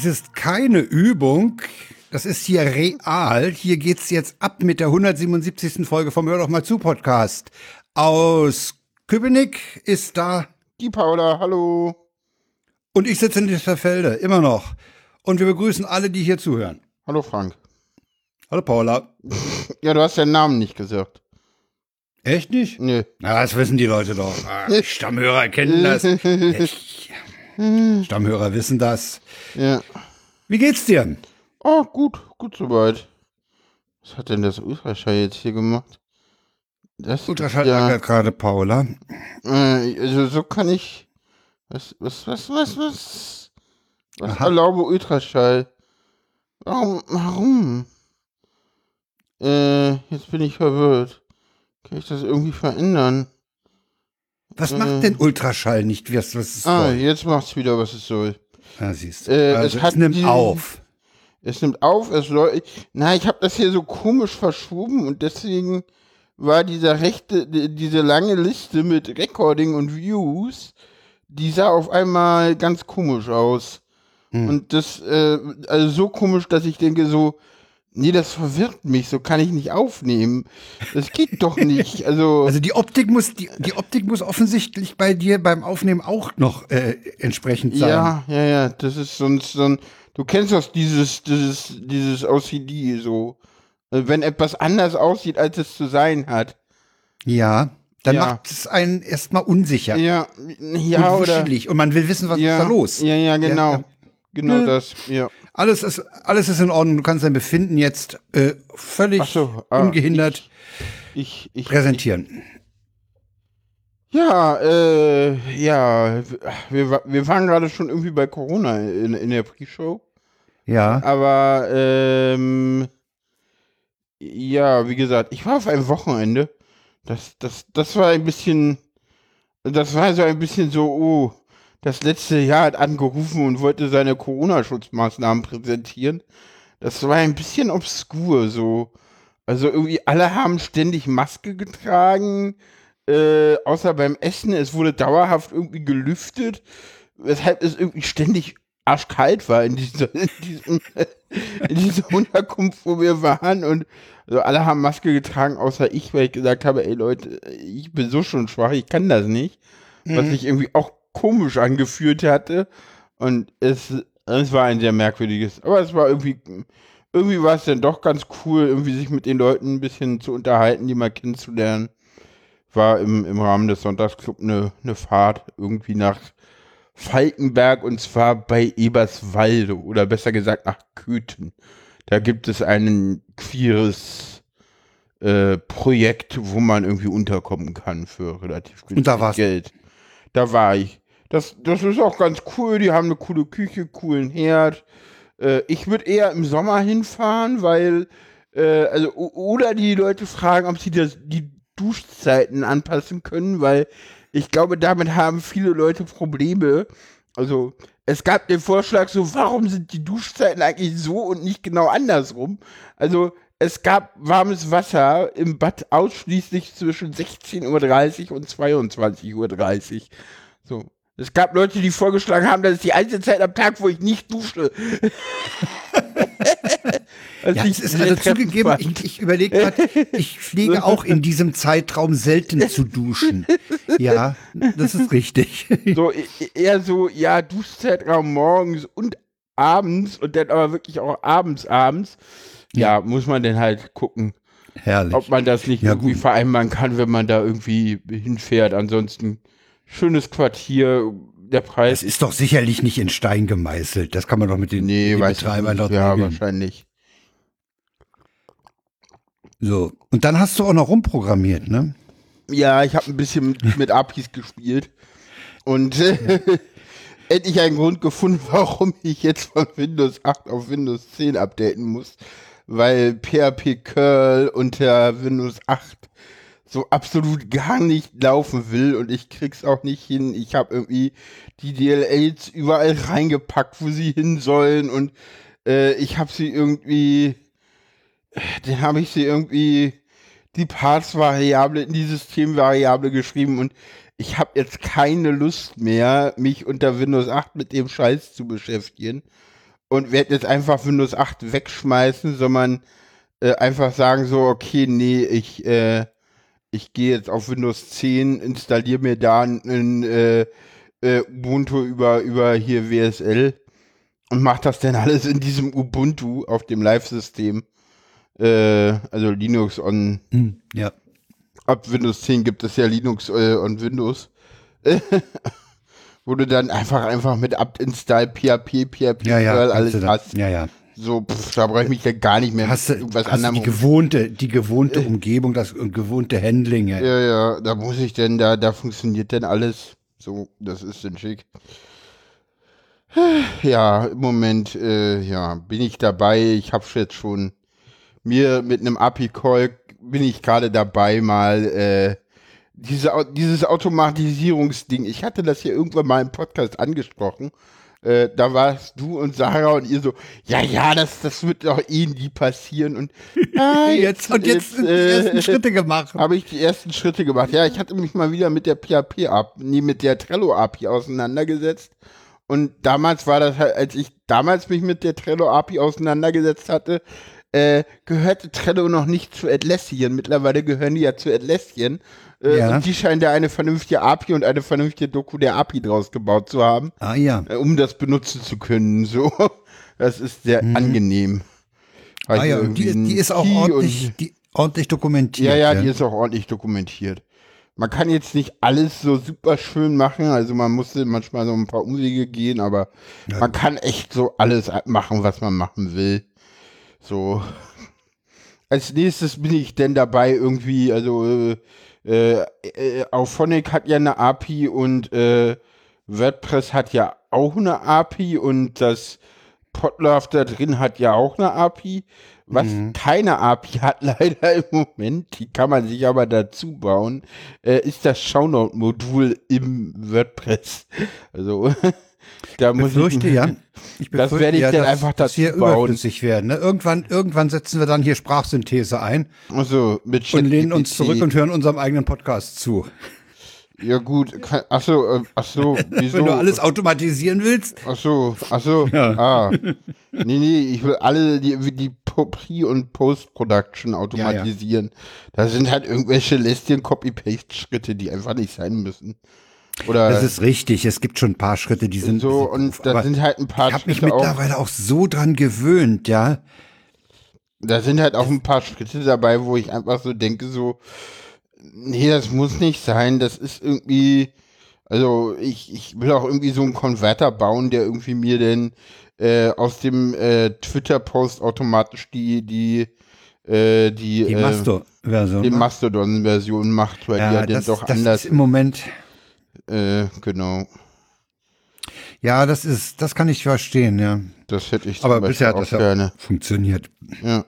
Dies ist keine Übung. Das ist hier real. Hier geht's jetzt ab mit der 177. Folge vom Hör doch mal zu Podcast. Aus Köpenick ist da die Paula. Hallo. Und ich sitze in Lichterfelde, immer noch. Und wir begrüßen alle, die hier zuhören. Hallo Frank. Hallo Paula. Ja, du hast deinen Namen nicht gesagt. Echt nicht? Nee. Na, das wissen die Leute doch. Ah, Stammhörer kennen das. Stammhörer wissen das. Ja. Wie geht's dir? Oh, gut, gut soweit. Was hat denn das Ultraschall jetzt hier gemacht? Das Ultraschall ja, gerade Paula. Äh, also so kann ich. Was, was, was, was, was? Was Aha. erlaube Ultraschall? Warum, warum? Äh, jetzt bin ich verwirrt. Kann ich das irgendwie verändern? Was äh, macht denn Ultraschall nicht, was, was es ah, soll? jetzt macht's wieder, was es soll. Ja, siehst du. Äh, also es, es nimmt auf. Es nimmt auf, es läuft. Na, ich habe das hier so komisch verschoben und deswegen war dieser rechte, diese lange Liste mit Recording und Views, die sah auf einmal ganz komisch aus. Hm. Und das, äh, also so komisch, dass ich denke so, Nee, das verwirrt mich, so kann ich nicht aufnehmen. Das geht doch nicht. Also, also die Optik muss, die, die Optik muss offensichtlich bei dir beim Aufnehmen auch noch äh, entsprechend sein. Ja, ja, ja. Das ist sonst so ein, du kennst doch dieses, dieses, dieses OCD so. Also wenn etwas anders aussieht, als es zu sein hat. Ja. Dann ja. macht es einen erstmal unsicher. Ja, ja, und oder. Und man will wissen, was ja, ist da los. Ja, ja, genau. Ja, genau das, ja. Alles ist, alles ist in Ordnung. Du kannst dein Befinden jetzt äh, völlig so, ah, ungehindert ich, ich, ich, präsentieren. Ja, äh, ja, wir, wir waren gerade schon irgendwie bei Corona in, in der Pre-Show. Ja. Aber, ähm, ja, wie gesagt, ich war auf einem Wochenende. Das, das, das war ein bisschen, das war so ein bisschen so, oh, das letzte Jahr hat angerufen und wollte seine Corona-Schutzmaßnahmen präsentieren. Das war ein bisschen obskur so. Also irgendwie alle haben ständig Maske getragen, äh, außer beim Essen. Es wurde dauerhaft irgendwie gelüftet, weshalb es irgendwie ständig arschkalt war in dieser, in, diesem, in dieser Unterkunft, wo wir waren. Und also alle haben Maske getragen, außer ich, weil ich gesagt habe, ey Leute, ich bin so schon schwach, ich kann das nicht. Mhm. Was ich irgendwie auch komisch angeführt hatte. Und es, es war ein sehr merkwürdiges, aber es war irgendwie, irgendwie war es dann doch ganz cool, irgendwie sich mit den Leuten ein bisschen zu unterhalten, die mal kennenzulernen. War im, im Rahmen des Sonntagsclub eine, eine Fahrt irgendwie nach Falkenberg und zwar bei Eberswalde oder besser gesagt nach Köthen. Da gibt es ein queeres äh, Projekt, wo man irgendwie unterkommen kann für relativ günstig Geld. Da war ich. Das, das ist auch ganz cool. Die haben eine coole Küche, coolen Herd. Äh, ich würde eher im Sommer hinfahren, weil, äh, also, oder die Leute fragen, ob sie das, die Duschzeiten anpassen können, weil ich glaube, damit haben viele Leute Probleme. Also, es gab den Vorschlag so, warum sind die Duschzeiten eigentlich so und nicht genau andersrum? Also, es gab warmes Wasser im Bad ausschließlich zwischen 16.30 Uhr und 22.30 Uhr. So. Es gab Leute, die vorgeschlagen haben, das ist die einzige Zeit am Tag, wo ich nicht dusche. ja, es ist also zugegeben, ich, ich überlege gerade, ich pflege auch in diesem Zeitraum selten zu duschen. Ja, das ist richtig. So, e, e, eher so, ja, Duschzeitraum morgens und abends und dann aber wirklich auch abends, abends. Ja, ja muss man dann halt gucken. Herrlich. Ob man das nicht ja, irgendwie gut. vereinbaren kann, wenn man da irgendwie hinfährt. Ansonsten schönes Quartier. Der Preis. Das ist doch sicherlich nicht in Stein gemeißelt. Das kann man doch mit den, nee, den Betreibern dort Ja, regeln. wahrscheinlich. So, und dann hast du auch noch rumprogrammiert, ne? Ja, ich habe ein bisschen mit, mit APIs gespielt. Und äh, endlich einen Grund gefunden, warum ich jetzt von Windows 8 auf Windows 10 updaten muss. Weil PHP Curl unter Windows 8 so absolut gar nicht laufen will und ich krieg's auch nicht hin. Ich habe irgendwie die DLLs überall reingepackt, wo sie hin sollen und äh, ich habe sie irgendwie, dann habe ich sie irgendwie die Parts-Variable in die Systemvariable geschrieben und ich habe jetzt keine Lust mehr, mich unter Windows 8 mit dem Scheiß zu beschäftigen. und werde jetzt einfach Windows 8 wegschmeißen, sondern äh, einfach sagen so, okay, nee, ich, äh, ich gehe jetzt auf Windows 10, installiere mir da ein äh, äh, Ubuntu über, über hier WSL und mache das dann alles in diesem Ubuntu auf dem Live-System. Äh, also Linux on. Hm, ja. Ab Windows 10 gibt es ja Linux äh, und Windows. Wo du dann einfach einfach mit apt-install, PHP, PHP, Ja, ja. alles hast. Ja, ja. So, pff, da brauche ich mich ja gar nicht mehr Hast du, irgendwas hast du anderem die gewohnte, die gewohnte Umgebung, das gewohnte Handling. Ja. Ja, ja, da muss ich denn, da, da funktioniert denn alles. So, das ist denn schick. Ja, im Moment, äh, ja, bin ich dabei. Ich habe jetzt schon mir mit einem API-Call bin ich gerade dabei, mal äh, diese, dieses Automatisierungsding. Ich hatte das hier irgendwann mal im Podcast angesprochen. Äh, da warst du und Sarah und ihr so, ja, ja, das, das wird doch eh nie passieren. Und, ah, Jetzt, und jetzt sind die äh, ersten Schritte gemacht. habe ich die ersten Schritte gemacht. Ja, ich hatte mich mal wieder mit der PHP ab, nee, mit der Trello API auseinandergesetzt. Und damals war das halt, als ich damals mich mit der Trello API auseinandergesetzt hatte, äh, gehörte Trello noch nicht zu Atlassian. Mittlerweile gehören die ja zu Atlassian. Äh, Ja. Und die scheinen da eine vernünftige API und eine vernünftige Doku der API draus gebaut zu haben, Ah ja. äh, um das benutzen zu können. So, das ist sehr angenehm. Hab Mhm. Ah ja, die, einen die ist auch Key und- ordentlich, die, ordentlich dokumentiert. ja, ja, die ist auch ordentlich dokumentiert. Man kann jetzt nicht alles so super schön machen, also man musste manchmal so ein paar Umwege gehen, aber man kann echt so alles machen, was man machen will. So. Als nächstes bin ich denn dabei irgendwie, also äh, äh, Auphonic hat ja eine API und äh, WordPress hat ja auch eine API und das Podlove da drin hat ja auch eine API. Was keine API hat leider im Moment, die kann man sich aber dazu bauen, äh, ist das Shounote-Modul im WordPress. Also da Ich muss befürchte, ich, ja. Ich Das befürchte, werde ich ja, dann dass, einfach dass wir dazu bauen. überflüssig werden. Ne? Irgendwann, irgendwann setzen wir dann hier Sprachsynthese ein Also mit und lehnen uns zurück und hören unserem eigenen Podcast zu. Ja gut, kann, ach so, äh, ach so, wieso? Wenn du alles automatisieren willst, Ach so, ach so, ah. Nee, nee, ich will alle die, die Pre- und Post-Production automatisieren. Da sind halt irgendwelche lästigen Copy-Paste-Schritte, die einfach nicht sein müssen. Oder das ist richtig. Es gibt schon ein paar Schritte, die sind so, und da sind halt ein paar ich habe mich Schritte auch, mittlerweile auch so dran gewöhnt, ja. da sind halt auch ein paar Schritte dabei, wo ich einfach so denke, so, nee, das muss nicht sein, das ist irgendwie, also ich, ich will auch irgendwie so einen Konverter bauen, der irgendwie mir denn äh, aus dem äh, Twitter-Post automatisch die, die, äh, die, Die äh, Masto-Version. die ne? Mastodon-Version macht, weil die ja ja, dann das, doch das anders, ist im Moment, äh, genau, ja, das ist, das kann ich verstehen, ja. das hätte ich Aber bisher hat das ja gerne. funktioniert. Ja.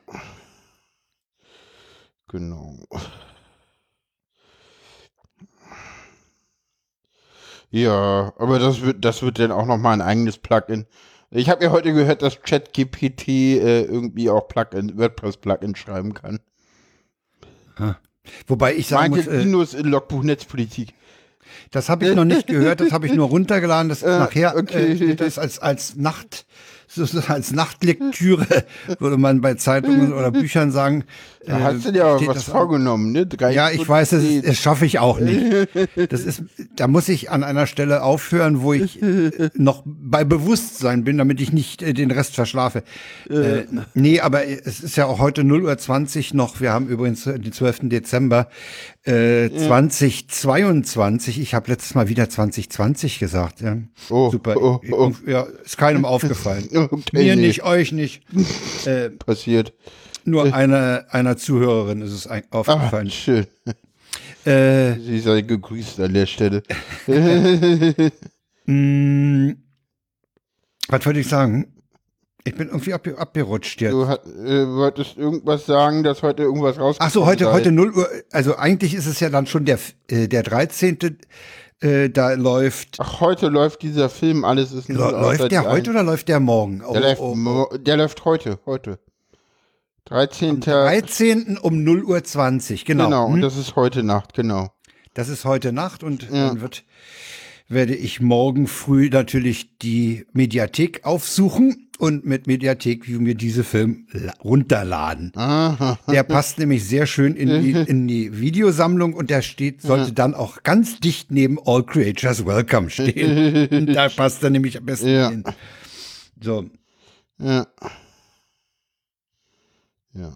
Genau. Ja, aber das wird, das wird dann auch nochmal ein eigenes Plugin. Ich habe ja heute gehört, dass ChatGPT äh, irgendwie auch Plugin, WordPress-Plugin schreiben kann. Wobei ich sagen Meinte muss, äh, Linus in Logbuch Netzpolitik. Das habe ich noch nicht gehört, das habe ich nur runtergeladen. Das nachher okay. äh, das als, als Nacht, als Nachtlektüre, würde man bei Zeitungen oder Büchern sagen. Da äh, hast du dir aber steht was das- vorgenommen, ne? Drei Ja, ich weiß, das, das schaffe ich auch nicht. Das ist, da muss ich an einer Stelle aufhören, wo ich äh, noch bei Bewusstsein bin, damit ich nicht äh, den Rest verschlafe. Äh, nee, aber es ist ja auch heute 0 Uhr 20 noch. Wir haben übrigens äh, den 12. Dezember äh, 2022. Ich habe letztes Mal wieder 2020 gesagt. Ja. Oh, Super. oh, oh. Ja, ist keinem aufgefallen. Okay, Mir nicht, euch nicht. Äh, passiert. nur einer, einer Zuhörerin ist es ein- Ah, aufgefallen. schön. Äh, Sie sei gegrüßt an der Stelle. Mm, was wollte ich sagen? Ich bin irgendwie abge abgerutscht jetzt. Du hat, äh, wolltest irgendwas sagen, dass heute irgendwas rauskommt. Ach so, heute, heute 0 Uhr. Also eigentlich ist es ja dann schon der, äh, der 13. Äh, da läuft. Ach, heute läuft dieser Film, alles ist nur Lä- außer läuft der heute ein- oder läuft der morgen? Oh, Der, läuft, oh, oh. der läuft heute, heute. 13. 13. um 0 Uhr 20, genau. Genau, Hm? und das ist heute Nacht, genau. Das ist heute Nacht und Ja. dann wird, werde ich morgen früh natürlich die Mediathek aufsuchen und mit Mediathek View mir diese Film la- runterladen. Aha. Der passt nämlich sehr schön in die, in die Videosammlung und der steht, sollte dann auch ganz dicht neben All Creatures Welcome stehen. da passt er nämlich am besten Ja. hin. So, Ja. Ja.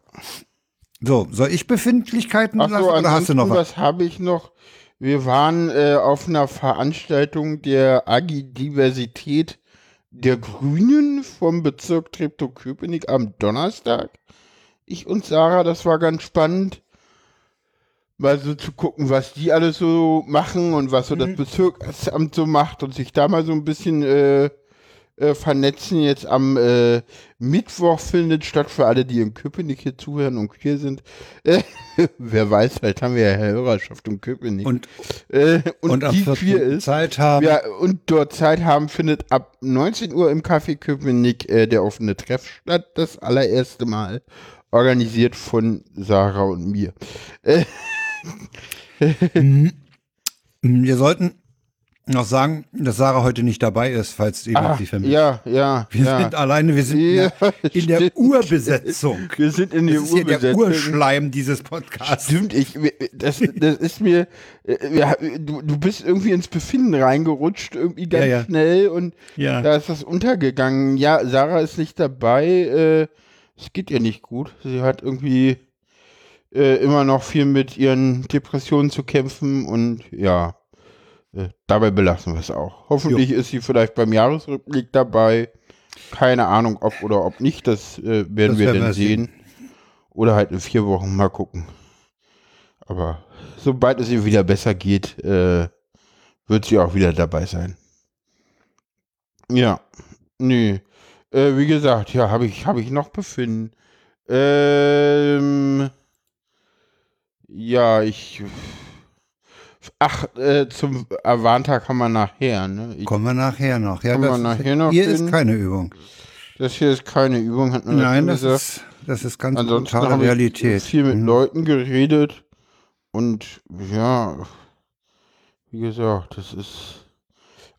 so, soll ich Befindlichkeiten Ach lassen so, oder hast du noch was? was habe ich noch? Wir waren äh, auf einer Veranstaltung der Agi-Diversität der Grünen vom Bezirk Treptow-Köpenick am Donnerstag. Ich und Sarah, das war ganz spannend, mal so zu gucken, was die alles so machen und was so Mhm. das Bezirksamt so macht und sich da mal so ein bisschen äh, äh, vernetzen. Jetzt am äh, Mittwoch findet statt für alle, die in Köpenick hier zuhören und hier sind. Äh, wer weiß, vielleicht haben wir ja Hörerschaft in Köpenick. Und, äh, und, und, die 14. queer ist. Zeit haben. Ja, und dort Zeit haben, findet ab 19 Uhr im Café Köpenick äh, der offene Treff statt. Das allererste Mal. Organisiert von Sarah und mir. Wir sollten noch sagen, dass Sarah heute nicht dabei ist, falls ah, noch die vermisst. ja, ja, Wir ja. sind alleine, wir sind Ja, in der, in der. Urbesetzung. Wir sind in der Das ist hier der Urbesetzung. Urschleim dieses Podcasts. Stimmt, ich, das, das ist mir, äh, ja, du, du bist irgendwie ins Befinden reingerutscht, irgendwie ganz Ja, schnell und da ist das untergegangen. Ja, Sarah ist nicht dabei, äh, es geht ihr nicht gut. Sie hat irgendwie äh, immer noch viel mit ihren Depressionen zu kämpfen und ja, äh, dabei belassen wir es auch. Hoffentlich ist sie vielleicht beim Jahresrückblick dabei. Keine Ahnung, ob oder ob nicht, das äh, werden Das wir dann sehen. sehen. Oder halt in vier Wochen mal gucken. Aber sobald es ihr wieder besser geht, äh, wird sie auch wieder dabei sein. Ja, nee. Äh, wie gesagt, ja, habe ich, hab ich noch befinden. Ähm, ja, ich. Ach, äh, zum Avanta kann man nachher, ne? Ich, Kommen wir nachher noch. Ja, Kommen wir das, nachher noch hier hin? ist keine Übung. das hier ist keine Übung, hat man Nein, das gesagt. ist, das ist ganz Ansonsten brutale habe ich Realität. viel mit Mhm. Leuten geredet und ja, wie gesagt, das ist.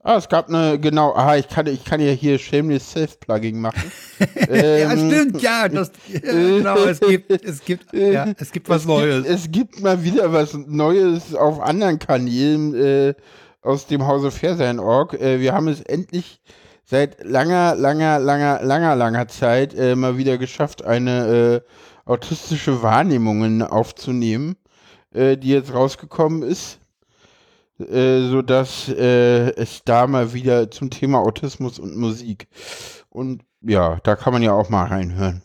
Ah, es gab eine, genau, ah, ich kann, ich kann ja hier Shameless Self-Plugging machen. Ja, Ähm, stimmt, ja, das, ja, genau, es gibt, es gibt, ja, es gibt was es Neues. Gibt, es gibt mal wieder was Neues auf anderen Kanälen äh, aus dem Hause Fairsein.org. Äh, wir haben es endlich seit langer, langer, langer, langer, langer Zeit äh, mal wieder geschafft, eine äh, autistische Wahrnehmungen aufzunehmen, äh, die jetzt rausgekommen ist. Äh, so dass äh, es da mal wieder zum Thema Autismus und Musik und ja, da kann man ja auch mal reinhören.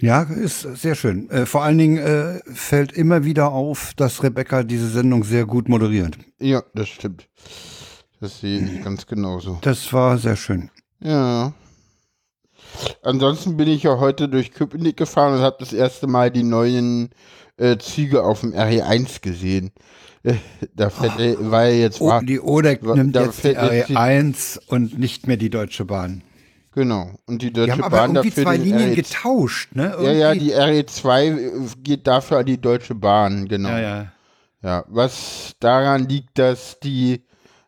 Ja, ist sehr schön. Äh, vor allen Dingen äh, fällt immer wieder auf, dass Rebecca diese Sendung sehr gut moderiert. Ja, das stimmt. Das sehe ich ganz genauso. Das war sehr schön. Ja. Ansonsten bin ich ja heute durch Köpenick gefahren und habe das erste Mal die neuen äh, Züge auf dem RE1 gesehen. Äh, da äh, war ja jetzt Oh, war, die Odeck wa- nimmt jetzt die fällt jetzt die- RE1 und nicht mehr die Deutsche Bahn. genau. Und die Die Deutsche haben aber Bahn irgendwie dafür zwei Linien RE getauscht, ne? Ja, ja, Irgendwie- die RE2 geht dafür an die Deutsche Bahn, genau. ja, ja. Ja, was daran liegt, dass die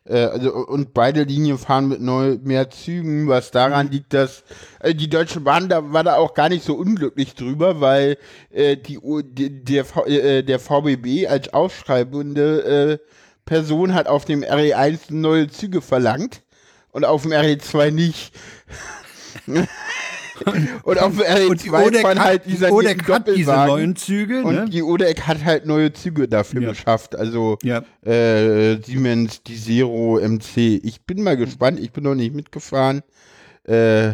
äh, also und beide Linien fahren mit neu, mehr Zügen, was Mhm. daran liegt, dass äh, die Deutsche Bahn da war da auch gar nicht so unglücklich drüber, weil äh, die, die der äh, der VBB als ausschreibende äh, Person hat auf dem RE1 neue Züge verlangt und auf dem RE2 nicht. und auf dem Und die RE2 Odeck fahren hat, halt die dieser Odeck hat diese neuen Züge, Und ne? die Odeck hat halt neue Züge dafür Ja. beschafft. Also Ja. äh, Siemens, die Zero MC. Ich bin mal gespannt, ich bin noch nicht mitgefahren. Äh,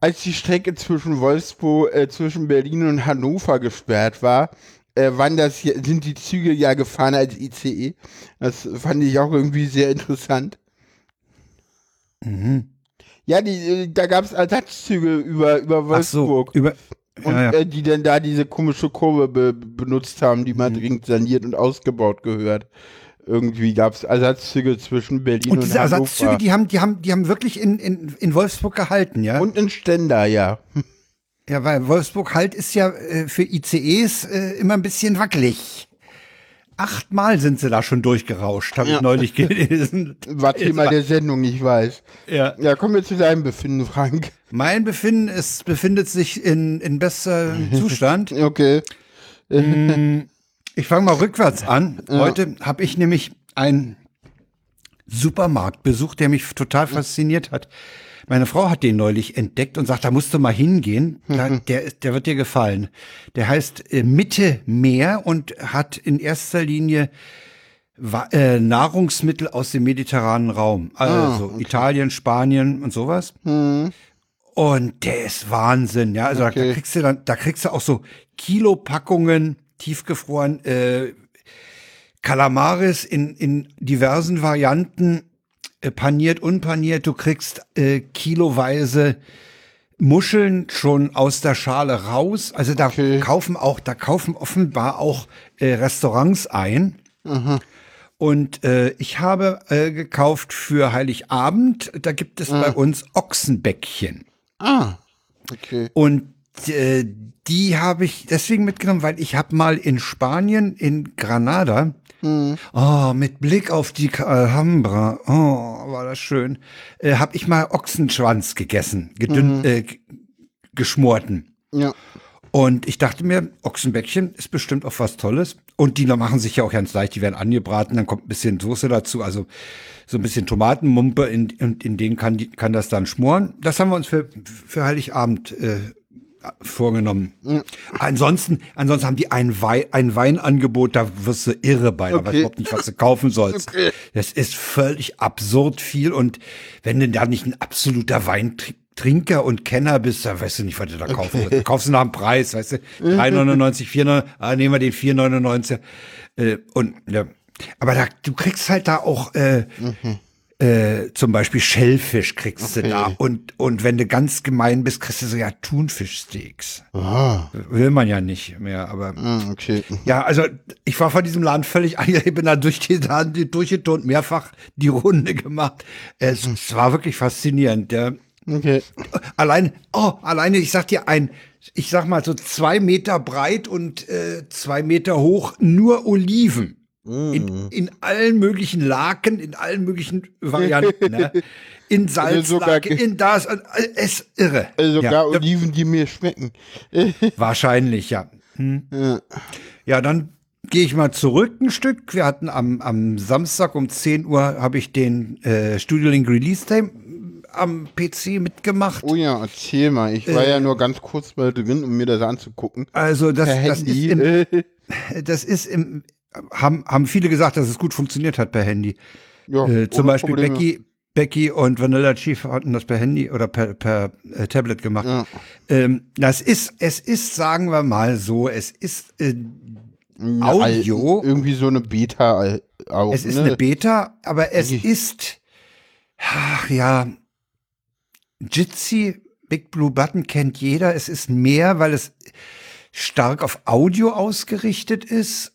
als die Strecke zwischen Wolfsburg, äh, zwischen Berlin und Hannover gesperrt war, äh, waren das hier, sind die Züge ja gefahren als ICE. Das fand ich auch irgendwie sehr interessant. Mhm. Ja, die, äh, da gab es Ersatzzüge über, über Ach so, Wolfsburg. über, Und ja, ja. Äh, die dann da diese komische Kurve be benutzt haben, die mal Mhm. dringend saniert und ausgebaut gehört. Irgendwie gab es Ersatzzüge zwischen Berlin und, Und diese Hannover. Ersatzzüge, die haben, die haben, die haben wirklich in, in, in Wolfsburg gehalten, ja? und in Stender, ja. Ja, weil Wolfsburg halt ist ja äh, für ICEs äh, immer ein bisschen wackelig. Achtmal sind sie da schon durchgerauscht, habe ich neulich gelesen. Was Thema der Sendung nicht weiß. Ja. Ja, kommen wir zu deinem Befinden, Frank. Mein Befinden ist, befindet sich in, in bester Zustand. Okay. Ich fange mal rückwärts an. Heute habe ich nämlich einen Supermarkt besucht, der mich total fasziniert hat. Meine Frau hat den neulich entdeckt und sagt, da musst du mal hingehen. Da, der, der wird dir gefallen. Der heißt äh, Mitte Meer und hat in erster Linie äh, Nahrungsmittel aus dem mediterranen Raum. Also Italien, Spanien und sowas. Und der ist Wahnsinn, ja. Also da, da Okay. kriegst du dann, da kriegst du auch so Kilopackungen tiefgefroren, äh, Kalamaris in, in diversen Varianten, paniert, unpaniert. Du kriegst äh, kiloweise Muscheln schon aus der Schale raus. Also da Okay. kaufen auch, da kaufen offenbar auch äh, Restaurants ein. Und äh, ich habe äh, gekauft für Heiligabend. Da gibt es bei uns Ochsenbäckchen. Ah. Okay. Und äh, die habe ich deswegen mitgenommen, weil ich habe mal in Spanien, in Granada, oh, mit Blick auf die Alhambra, oh, war das schön, äh, habe ich mal Ochsenschwanz gegessen, gedünnt, äh, g- geschmorten. Ja. Und ich dachte mir, Ochsenbäckchen ist bestimmt auch was Tolles. Und die machen sich ja auch ganz leicht, die werden angebraten, dann kommt ein bisschen Soße dazu, also so ein bisschen Tomatenmumpe, in, in, in denen kann, die, kann das dann schmoren. Das haben wir uns für, für Heiligabend äh, vorgenommen. Ansonsten, ansonsten haben die ein, Wei ein Weinangebot, da wirst du irre bei, Okay. überhaupt nicht, was du kaufen sollst. Das ist völlig absurd viel und wenn du da nicht ein absoluter Weintrinker und Kenner bist, dann weißt du nicht, was du da kaufen willst. Du kaufst nach dem Preis, weißt du, 3,99, 4,99, ah, nehmen wir den 4,99. Äh, und, ja. Aber da, du kriegst halt da auch, äh, äh, zum Beispiel Schellfisch kriegst du da. Und, und wenn du ganz gemein bist, kriegst du so ja Thunfischsteaks. Ah. Will man ja nicht mehr, aber. Ah, Okay. Ja, also ich war von diesem Laden völlig ich bin da durch die Laden durchgetont, mehrfach die Runde gemacht. Es, es war wirklich faszinierend. Der, Okay. allein, oh, alleine, ich sag dir ein, ich sag mal so zwei Meter breit und äh, zwei Meter hoch, nur Oliven. In, in allen möglichen Laken, in allen möglichen Varianten. ne? In Also Salzlake, in das, äh, es irre. Also sogar ja, Oliven, die mir schmecken. Wahrscheinlich, ja. Hm. Ja, dann gehe ich mal zurück ein Stück. Wir hatten am, am Samstag um 10 Uhr habe ich den äh, Studio Link Release Day am PC mitgemacht. Oh ja, erzähl mal. Ich war ja nur ganz kurz mal drin, um mir das anzugucken. Also das, das ist im, das ist im haben, haben viele gesagt, dass es gut funktioniert hat per Handy. ja, Äh, zum Beispiel Probleme. Becky, Becky und Vanilla Chief hatten das per Handy oder per, per äh, Tablet gemacht. Ja. Ähm, das ist, es ist, sagen wir mal so, es ist äh, Audio. Al- irgendwie so eine Beta auch. Es ist ne? eine Beta, aber es Eigentlich- ist, ach ja, Jitsi, Big Blue Button kennt jeder. Es ist mehr, weil es stark auf Audio ausgerichtet ist.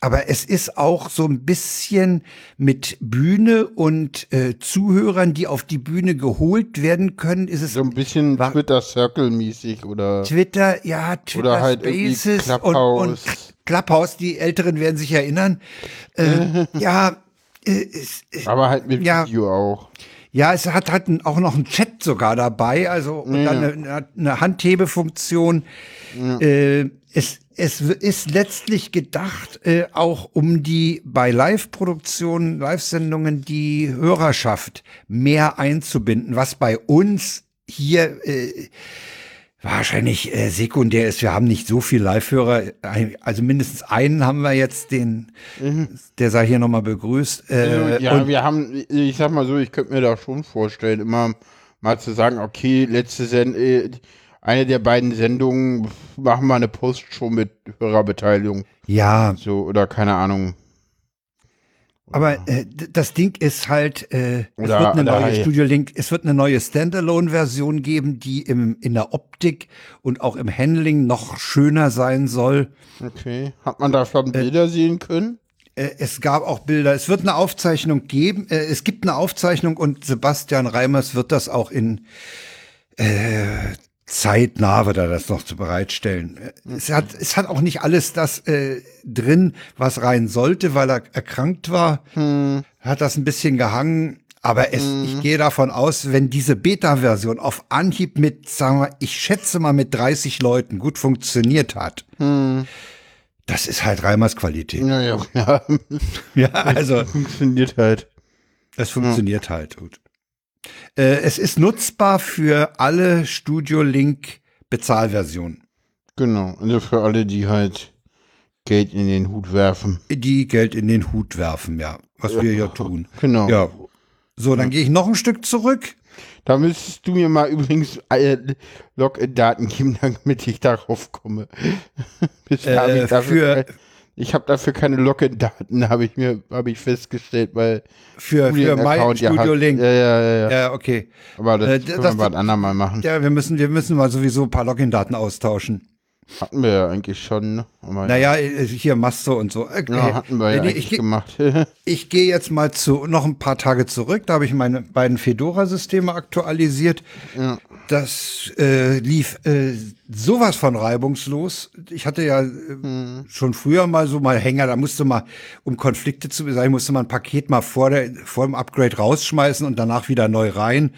Aber es ist auch so ein bisschen mit Bühne und äh, Zuhörern, die auf die Bühne geholt werden können, ist es so ein bisschen Twitter Circle mäßig oder Twitter, ja, Twitter Oder halt Spaces und, Clubhouse. und Clubhouse, die Älteren werden sich erinnern. Äh, ja, äh, äh, aber halt mit Ja. Video auch. ja, es hat halt auch noch einen Chat sogar dabei, also und dann eine, eine Handhebefunktion. Äh, es, es ist letztlich gedacht äh, auch um die bei Live-Produktionen, Live-Sendungen die Hörerschaft mehr einzubinden, was bei uns hier äh, wahrscheinlich äh, sekundär ist. Wir haben nicht so viel Live-Hörer, also mindestens einen haben wir jetzt, den, der sei hier nochmal begrüßt. Äh, Also, ja, wir haben, ich sag mal so, ich könnte mir da schon vorstellen, immer mal zu sagen, okay, letzte Send äh, eine der beiden Sendungen machen wir eine Postshow mit Hörerbeteiligung. ja, So, oder keine Ahnung. Aber äh, das Ding ist halt, äh, es Oder- wird eine neue halt- Studio Link, es wird eine neue Standalone-Version geben, die im, in der Optik und auch im Handling noch schöner sein soll. Okay. Hat man da schon Bilder sehen können? Äh, es gab auch Bilder, es wird eine Aufzeichnung geben, äh, es gibt eine Aufzeichnung und Sebastian Reimers wird das auch in äh, zeitnah wird er das noch zu bereitstellen. Es hat, es hat auch nicht alles das äh, drin, was rein sollte, weil er erkrankt war. Hm. Hat das ein bisschen gehangen. Aber es, ich gehe davon aus, wenn diese Beta-Version auf Anhieb mit, sagen wir, ich schätze mal mit 30 Leuten gut funktioniert hat, das ist halt Reimers Qualität. Ja, ja, ja. Ja, also Funktioniert halt. es funktioniert halt gut. Äh, es ist nutzbar für alle Studio Link Bezahlversionen, Genau. Also für alle, die halt Geld in den Hut werfen. die Geld in den Hut werfen, ja, was wir ja tun. Genau. Ja. So, dann gehe ich noch ein Stück zurück. Da müsstest du mir mal übrigens Login-Daten geben, damit ich darauf komme. Hab Äh, für- ich habe dafür keine Login-Daten, habe ich mir, habe ich festgestellt, weil Für, für mein Studio. Link. Ja, ja, ja, ja. Ja, okay. Aber das Äh, können das- wir bald andermal machen. Ja, wir müssen, wir müssen mal sowieso ein paar Login-Daten austauschen. Hatten wir ja eigentlich schon, ne? Naja, äh, hier Masto und so. Okay. ja, hatten wir ja Nee, ich, gemacht. ich gehe jetzt mal zu noch ein paar Tage zurück. Da habe ich meine beiden Fedora-Systeme aktualisiert. ja. Das äh, lief äh, sowas von reibungslos. Ich hatte ja äh, schon früher mal so mal Hänger, da musste man, um Konflikte zu beseitigen, musste man ein Paket mal vor, der, vor dem Upgrade rausschmeißen und danach wieder neu rein,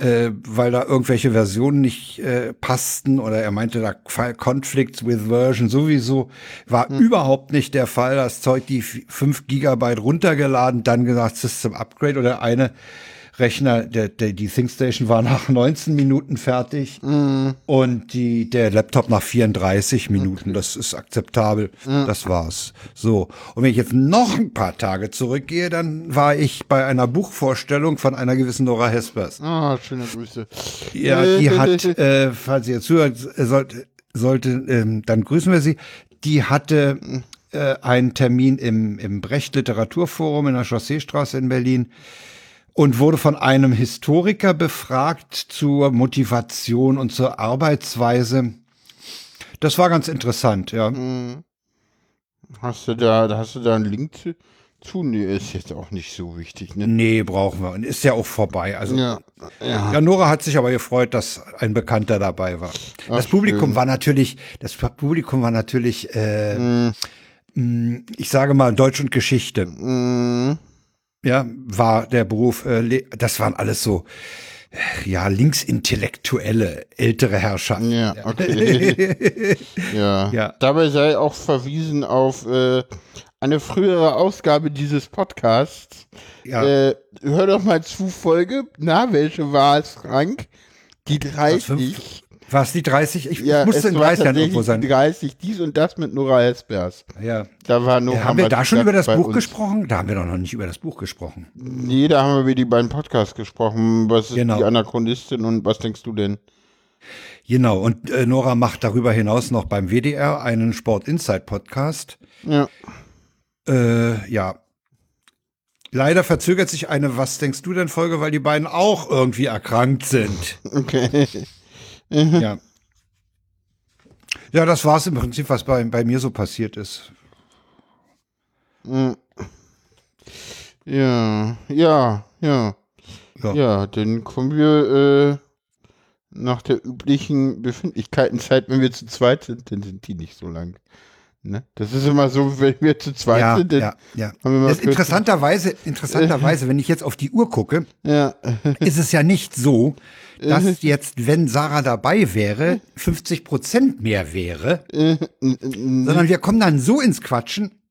äh, weil da irgendwelche Versionen nicht äh, passten oder er meinte, da Conflicts with Version sowieso war überhaupt nicht der Fall. Das Zeug, die 5 Gigabyte runtergeladen, dann gesagt System Upgrade oder eine Rechner, der, der, die ThinkStation war nach 19 Minuten fertig und die, der Laptop nach 34 Minuten. Das ist akzeptabel. Das war's. So. Und wenn ich jetzt noch ein paar Tage zurückgehe, dann war ich bei einer Buchvorstellung von einer gewissen Nora Hespers. Ah, schöne Grüße. Ja, die hat, äh, falls ihr zuhört, äh, sollte, sollte ähm, dann grüßen wir sie. Die hatte äh, einen Termin im, im Brecht Literaturforum in der Chausseestraße in Berlin und wurde von einem Historiker befragt zur Motivation und zur Arbeitsweise. Das war ganz interessant, ja. Hast du da, hast du da einen Link zu? zu? Nee, ist jetzt auch nicht so wichtig, ne? Nee, brauchen wir. Und ist ja auch vorbei. Also Ja. Ja. Ja, Nora hat sich aber gefreut, dass ein Bekannter dabei war. Das Ach, Publikum schön. war natürlich, das Publikum war natürlich, äh, mh, ich sage mal Deutsch und Geschichte. Mhm. Ja, war der Beruf. Äh, das waren alles so, ja, linksintellektuelle ältere Herrscher. Ja, okay. ja. Ja. Dabei sei auch verwiesen auf äh, eine frühere Ausgabe dieses Podcasts. Ja. Äh, hör doch mal zu Folge. Na, welche war es, Frank? Die 30. es die 30? Ich, Ja, ich musste in war 30 Jahren irgendwo sein. die 30, dies und das mit Nora Hespers. Ja. Da war Nora Ja, haben wir da schon über das Buch uns. gesprochen? Da haben wir doch noch nicht über das Buch gesprochen. Nee, da haben wir über die beiden Podcasts gesprochen. Was ist Genau. die Anachronistin und was denkst du denn? Genau. Und äh, Nora macht darüber hinaus noch beim WDR einen Sport Insight Podcast. Ja. Äh, ja. Leider verzögert sich eine Was denkst du denn Folge, weil die beiden auch irgendwie erkrankt sind. Okay. Ja. Ja, das war's im Prinzip, was bei, bei mir so passiert ist. Ja, ja, ja. Ja. Ja, dann kommen wir äh, nach der üblichen Befindlichkeitenzeit, wenn wir zu zweit sind, dann sind die nicht so lang. Ne? Das ist immer so, wenn wir zu zweit Ja, sind, ja, ja. interessanterweise, interessanterweise, wenn ich jetzt auf die Uhr gucke, ja, ist es ja nicht so, dass jetzt, wenn Sarah dabei wäre, 50 Prozent mehr wäre, sondern wir kommen dann so ins Quatschen,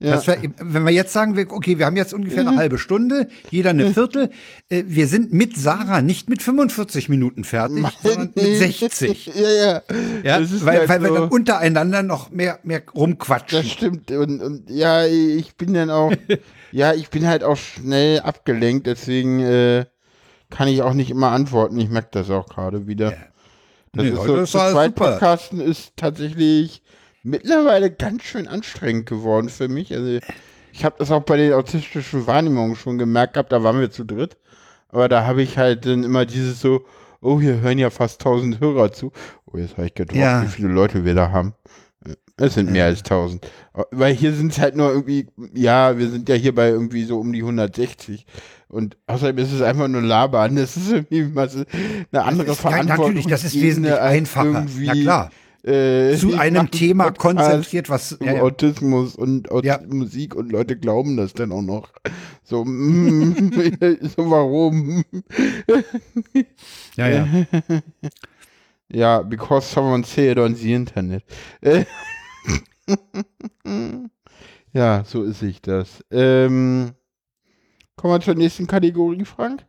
dass wir, wenn wir jetzt sagen, okay, wir haben jetzt ungefähr eine halbe Stunde, jeder eine Viertel, äh, wir sind mit Sarah nicht mit 45 Minuten fertig, sondern mit 60. ja, ja. Ja, weil, weil wir dann untereinander noch mehr, mehr rumquatschen. Das stimmt. Und, und ja, ich bin dann auch, ja, ich bin halt auch schnell abgelenkt, deswegen äh, kann ich auch nicht immer antworten. Ich merke das auch gerade wieder. Das Nee, ist so, ist zweit super. Podcasten ist tatsächlich mittlerweile ganz schön anstrengend geworden für mich. Also ich habe das auch bei den autistischen Wahrnehmungen schon gemerkt gehabt, da waren wir zu dritt. Aber da habe ich halt dann immer dieses so, oh, hier hören ja fast 1000 Hörer zu. Oh, jetzt habe ich gedroppt, Ja. wie viele Leute wir da haben. Es sind mehr als 1000. Weil hier sind es halt nur irgendwie, ja, wir sind ja hier bei irgendwie so um die 160. Und außerdem ist es einfach nur labern. Das ist irgendwie was, eine andere ist, ja, Verantwortung. natürlich, das ist wesentlich einfacher. Na klar. Äh, Zu ich einem Thema Podcast konzentriert, was. Ja, ja. Autismus und Aut Ja. Musik und Leute glauben das dann auch noch. So, mm, so warum? ja, ja. Ja, because someone it on the internet. Ja, so ist sich das. Ähm, kommen wir zur nächsten Kategorie, Frank?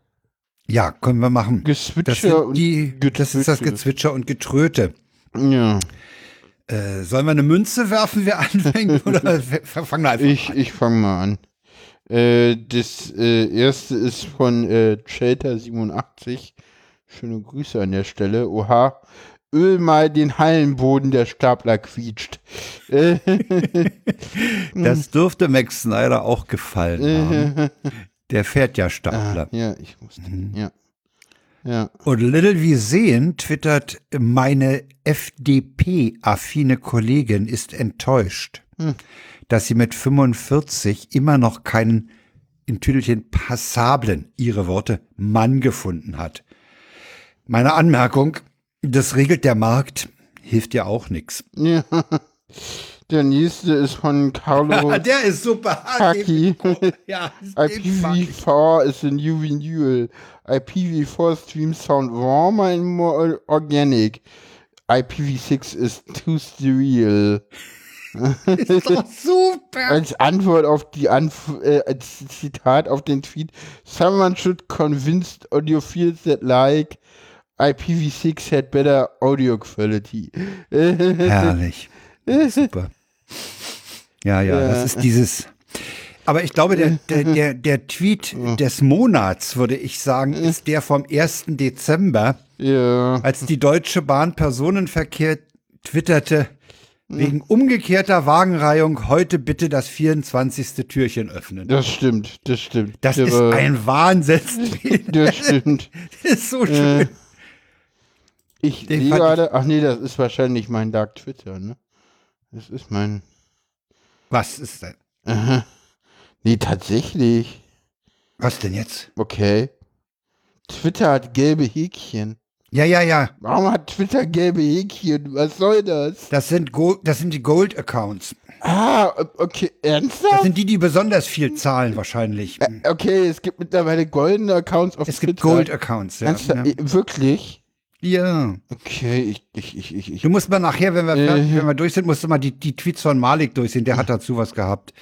ja, können wir machen. Das, Gezwitscher sind und die, das ist das Gezwitscher. Und Getröte. Ja, Äh, sollen wir eine Münze werfen, wer anfängt? Oder fangen wir einfach ich, an? ich fange mal an. Äh, das äh, erste ist von äh, Shelter87. Schöne Grüße an der Stelle. Oha. Öl mal den Hallenboden, der Stapler quietscht. Das dürfte Max Snyder auch gefallen haben. Der fährt ja Stapler. ah, ja, ich musste. Mhm. Ja. Ja. Und Little wie sehen twittert, meine FDP-affine Kollegin ist enttäuscht, Hm. dass sie mit 45 immer noch keinen in Tüdelchen passablen, ihre Worte, Mann gefunden hat. Meine Anmerkung, das regelt der Markt, hilft ja auch nix. Ja. Der nächste ist von Carlo Der ist super. Haki. Ja, den mag ich. IPv4 is a new renewal. IPv4 streams sound warmer and more organic. IPv6 is too sterile. ist doch super. Als Antwort auf die Anf äh, als Zitat auf den Tweet, someone should convince audiophiles that like IPv6 had better audio quality. Herrlich. Super. Ja, ja, das ist dieses. Aber ich glaube, der, der, der, der Tweet des Monats, würde ich sagen, ist der vom 1. Dezember, Ja. als die Deutsche Bahn Personenverkehr twitterte, wegen umgekehrter Wagenreihung heute bitte das 24. Türchen öffnen. Das stimmt, das stimmt. Das Der ist ein Wahnsinn. Das stimmt. Das ist so schön. Ich Den sehe ich- gerade, ach nee, das ist wahrscheinlich mein Dark Twitter, ne? Das ist mein. Was ist denn? Aha. Nee, tatsächlich. Was denn jetzt? Okay. Twitter hat gelbe Häkchen. Ja, ja, ja. Warum hat Twitter gelbe Häkchen? Was soll das? Das sind, Go das sind die Gold-Accounts. Ah, okay, Das ernsthaft? sind die, die besonders viel zahlen, wahrscheinlich. Okay, es gibt mittlerweile goldene Accounts auf Es gibt Twitter. Gold-Accounts, ja. Ernsthaft? ja. Wirklich? Ja. Okay, ich, ich, ich, ich, ich. Du musst mal nachher, wenn wir, Äh. wenn wir durch sind, musst du mal die, die Tweets von Malik durchsehen. Der hat dazu was gehabt.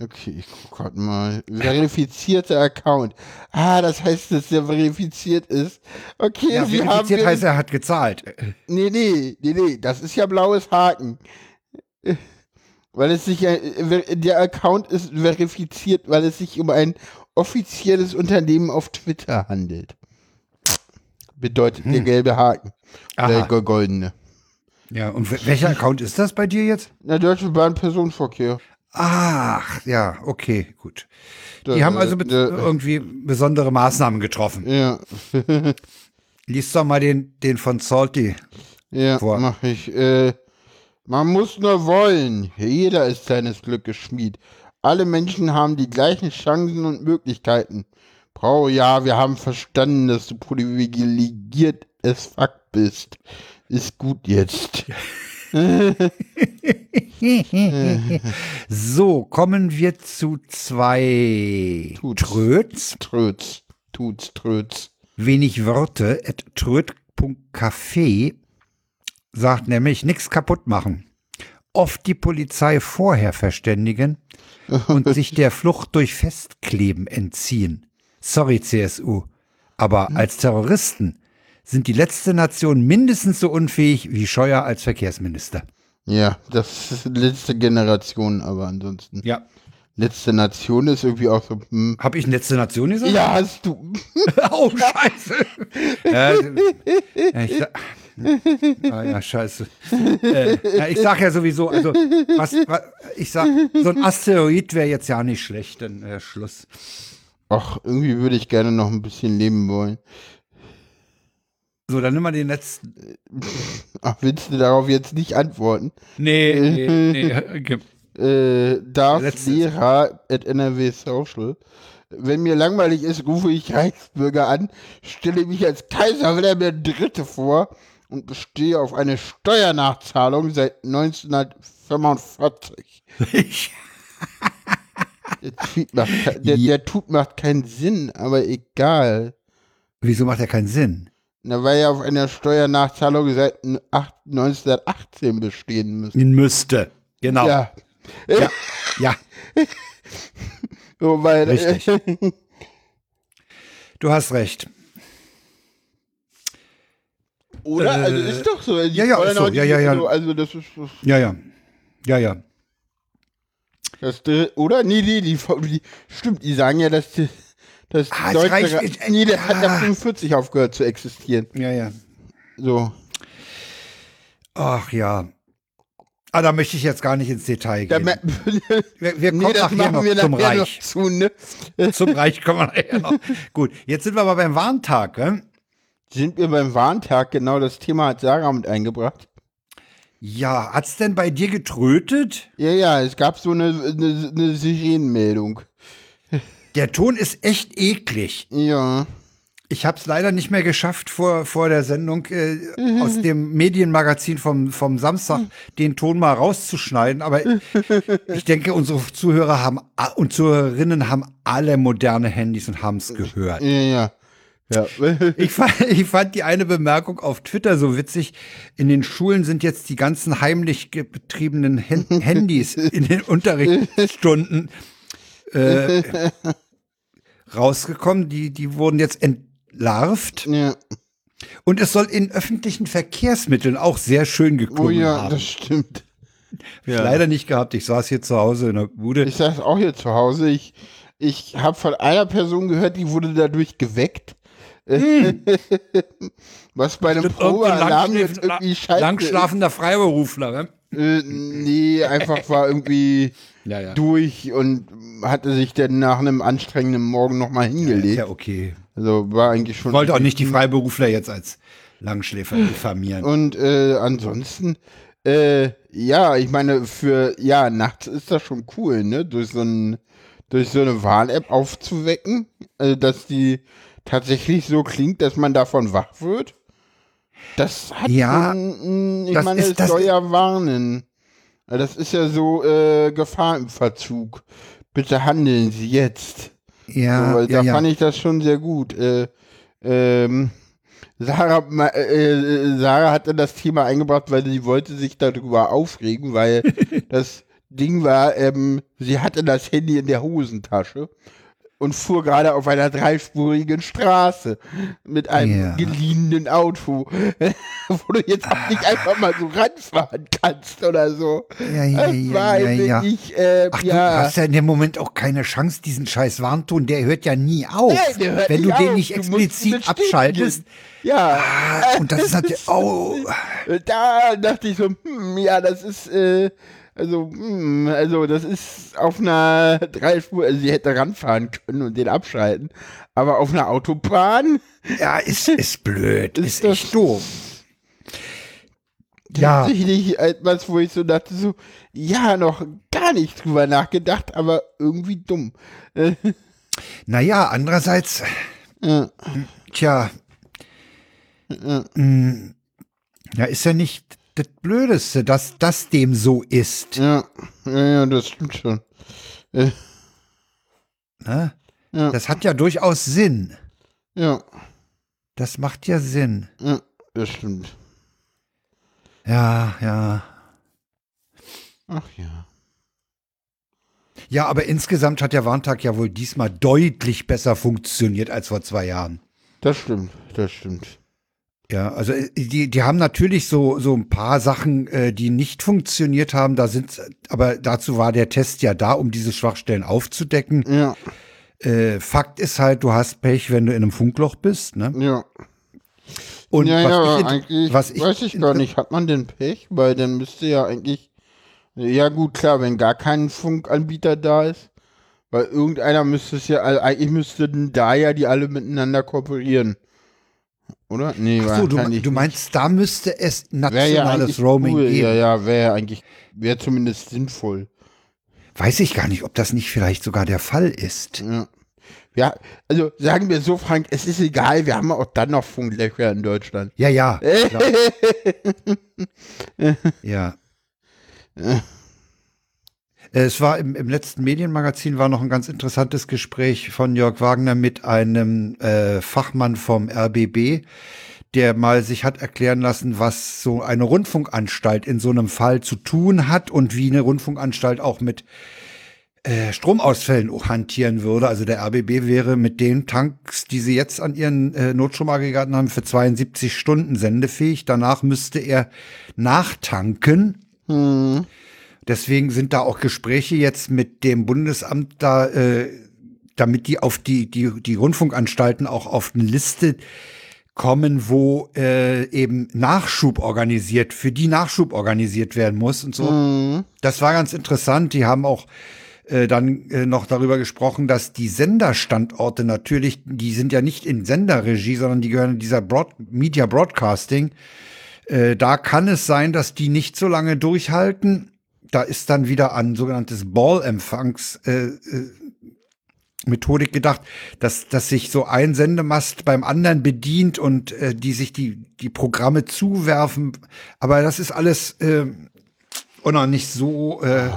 Okay, ich guck grad mal. Verifizierter Account. Ah, das heißt, dass der verifiziert ist. Okay, Ja, Sie haben. verifiziert veri- heißt, er hat gezahlt. Nee, nee, nee, nee, das ist ja blaues Haken. Weil es sich ver- der Account ist verifiziert, weil es sich um ein offizielles Unternehmen auf Twitter handelt. Bedeutet der gelbe Haken. Aha. Der go- goldene. Ja, und wel- welcher Account ist das bei dir jetzt? Na, Deutsche Bahn Personenverkehr. Ach, ja, okay, gut. Die Da- haben also be- da- irgendwie besondere Maßnahmen getroffen. Ja, Lies doch mal den, den von Salty. ja, Vor. mach ich. Äh, man muss nur wollen. Jeder ist seines Glückes Schmied. Alle Menschen haben die gleichen Chancen und Möglichkeiten. Brau, ja, wir haben verstanden, dass du privilegiert as fuck bist. Ist gut jetzt. So, kommen wir zu zwei Tut's. Tröts. Tröts. Tut's, tröts. Wenig Worte at tröt.café sagt nämlich nichts kaputt machen. Oft die Polizei vorher verständigen und sich der Flucht durch Festkleben entziehen. Sorry CSU, aber als Terroristen sind die letzte Nation mindestens so unfähig wie Scheuer als Verkehrsminister. Ja, das ist letzte Generation, aber ansonsten. Ja. Letzte Nation ist irgendwie auch so. Hm. Habe ich letzte Nation gesagt? Ja, hast du. Oh, scheiße. ja, ja, ich, ah, ja, scheiße. Äh, ja, ich sag ja sowieso, also, was, was, ich sag, so ein Asteroid wäre jetzt ja nicht schlecht, dann äh, Schluss. Ach, irgendwie würde ich gerne noch ein bisschen leben wollen. So, dann nimm mal den letzten. Ach, willst du darauf jetzt nicht antworten? Nee, nee, nee. Okay. Äh, darf. Lehrer at NRW Social. Wenn mir langweilig ist, rufe ich Reichsbürger an, stelle mich als Kaiser Wilhelm Dritte vor und bestehe auf eine Steuernachzahlung seit 1945. Ich, Der, Tweet macht, der, der Tut macht keinen Sinn, aber egal. wieso macht er keinen Sinn? Na, weil ja auf einer Steuernachzahlung seit n- acht- 1918 bestehen müsste. Müsste. Genau. Ja. Ja, ja. so, weil, Richtig. Du hast recht. Oder? Äh, also ist doch so. Ja, ja, ist so. Ja, ja, ja. so, Also das ist das, Ja, ja. Ja, ja. Das dr- oder? Nee, nee, die, die stimmt, die sagen ja, dass die, das Ah, Deutsche reicht- äh, nee, der hat ja ah. 45 aufgehört zu existieren. Ja, ja. So. Ach ja. Ah, da möchte ich jetzt gar nicht ins Detail gehen. Wir, wir nee, kommen das nachher noch wir zum nachher noch Reich. zu, ne? Zum Reich kommen wir nachher noch. Gut, jetzt sind wir aber beim Warntag. Gell? Sind wir beim Warntag, genau das Thema hat Sarah mit eingebracht. Ja, hat's denn bei dir getrötet? Ja, ja, es gab so eine, eine, eine Sirenenmeldung. Der Ton ist echt eklig. Ja. Ich habe es leider nicht mehr geschafft, vor, vor der Sendung äh, aus dem Medienmagazin vom, vom Samstag den Ton mal rauszuschneiden. Aber ich denke, unsere Zuhörer haben und Zuhörerinnen haben alle moderne Handys und haben es gehört. Ja, ja. Ja. Ich fand, ich fand die eine Bemerkung auf Twitter so witzig. In den Schulen sind jetzt die ganzen heimlich betriebenen Hen Handys in den Unterrichtsstunden äh, rausgekommen. Die, die wurden jetzt entlarvt. ja. Und es soll in öffentlichen Verkehrsmitteln auch sehr schön Oh geklungen ja, haben. das stimmt. Ja. Leider nicht gehabt. Ich saß hier zu Hause in der Bude. Ich saß auch hier zu Hause. Ich, ich habe von einer Person gehört, die wurde dadurch geweckt. Was bei einem Probealarm jetzt irgendwie scheiße langschlafender Freiberufler. Ne? Äh, nee, einfach war irgendwie Ja, ja. durch und hatte sich dann nach einem anstrengenden Morgen nochmal hingelegt. ja okay. Also war eigentlich schon. Ich wollte auch nicht die Freiberufler jetzt als Langschläfer diffamieren. Und äh, ansonsten, äh, ja, ich meine, für, ja, nachts ist das schon cool, ne? Durch so, ein, durch so eine Warn-App aufzuwecken, äh, dass die tatsächlich so klingt, dass man davon wach wird. Das hat Ja, mm, ich das meine, ist- das soll ja warnen. Das ist ja so äh, Gefahr im Verzug. Bitte handeln Sie jetzt. Ja, So, ja, da ja. fand ich das schon sehr gut. Äh, ähm, Sarah, äh, äh, Sarah hatte das Thema eingebracht, weil sie wollte sich darüber aufregen, weil das Ding war, ähm, sie hatte das Handy in der Hosentasche und fuhr gerade auf einer dreispurigen Straße mit einem Ja. geliehenen Auto, wo du jetzt auch nicht einfach mal so ranfahren kannst oder so. Ja, ja, Das ja, war ja, ja. wirklich, äh, Ach, du ja. hast ja in dem Moment auch keine Chance, diesen scheiß Warnton, der hört ja nie auf. Hört Wenn du den auf. nicht Du explizit abschaltest. Ja. Ah, und das ist natürlich, oh, Da dachte ich so, hm, ja, das ist, äh, also, hm, also das ist auf einer Dreispur, also sie hätte ranfahren können und den abschalten, aber auf einer Autobahn ja, ist, ist blöd, ist, Ist das- echt doof. Ja. tatsächlich etwas, wo ich so dachte, so, ja, noch gar nicht drüber nachgedacht, aber irgendwie dumm. Naja, andererseits, ja, tja, ja. mh, ja, ist ja nicht das Blödeste, dass das dem so ist. ja, ja, ja, das stimmt schon. Äh, Ne? Ja. Das hat ja durchaus Sinn. ja, Das macht ja Sinn. ja, das stimmt. Ja, ja. Ach ja. Ja, aber insgesamt hat der Warntag ja wohl diesmal deutlich besser funktioniert als vor zwei Jahren. Das stimmt, das stimmt. Ja, also äh, die, die haben natürlich so, so ein paar Sachen, äh, die nicht funktioniert haben. Da sind, aber dazu war der Test ja da, um diese Schwachstellen aufzudecken. Ja, Äh, Fakt ist halt, du hast Pech, wenn du in einem Funkloch bist. Ne? ja. Und ja, was ja, ich, eigentlich was ich, weiß ich gar nicht. Hat man denn Pech? Weil dann müsste ja eigentlich, ja gut, klar, wenn gar kein Funkanbieter da ist, weil irgendeiner müsste es ja, also eigentlich müssten da ja die alle miteinander kooperieren. Oder? Nee, Ach so, du, wahrscheinlich du meinst, da müsste es ja nationales eigentlich Roaming cool. geben. Ja, ja, wäre eigentlich, wäre zumindest sinnvoll. Weiß ich gar nicht, ob das nicht vielleicht sogar der Fall ist. Ja. Ja, also sagen wir so, Frank, es ist egal, wir haben auch dann noch Funklöcher in Deutschland. Ja, ja. ja. Es war im, im letzten Medienmagazin war noch ein ganz interessantes Gespräch von Jörg Wagner mit einem äh, Fachmann vom RBB, der mal sich hat erklären lassen, was so eine Rundfunkanstalt in so einem Fall zu tun hat und wie eine Rundfunkanstalt auch mit äh, Stromausfällen hantieren würde. Also der RBB wäre mit den Tanks, die sie jetzt an ihren äh, Notstromaggregaten haben, für 72 Stunden sendefähig. Danach müsste er nachtanken. Hm. Deswegen sind da auch Gespräche jetzt mit dem Bundesamt da, äh, damit die auf die, die, die Rundfunkanstalten auch auf eine Liste kommen, wo äh, eben Nachschub organisiert, für die Nachschub organisiert werden muss und so. Hm. Das war ganz interessant. Die haben auch äh, dann äh, noch darüber gesprochen, dass die Senderstandorte natürlich, die sind ja nicht in Senderregie, sondern die gehören dieser Broad Media Broadcasting. Äh, da kann es sein, dass die nicht so lange durchhalten. Da ist dann wieder an sogenanntes Ball-Empfangs äh, äh, Methodik gedacht, dass, dass sich so ein Sendemast beim anderen bedient und äh, die sich die, die Programme zuwerfen. Aber das ist alles äh, auch noch nicht so. Äh,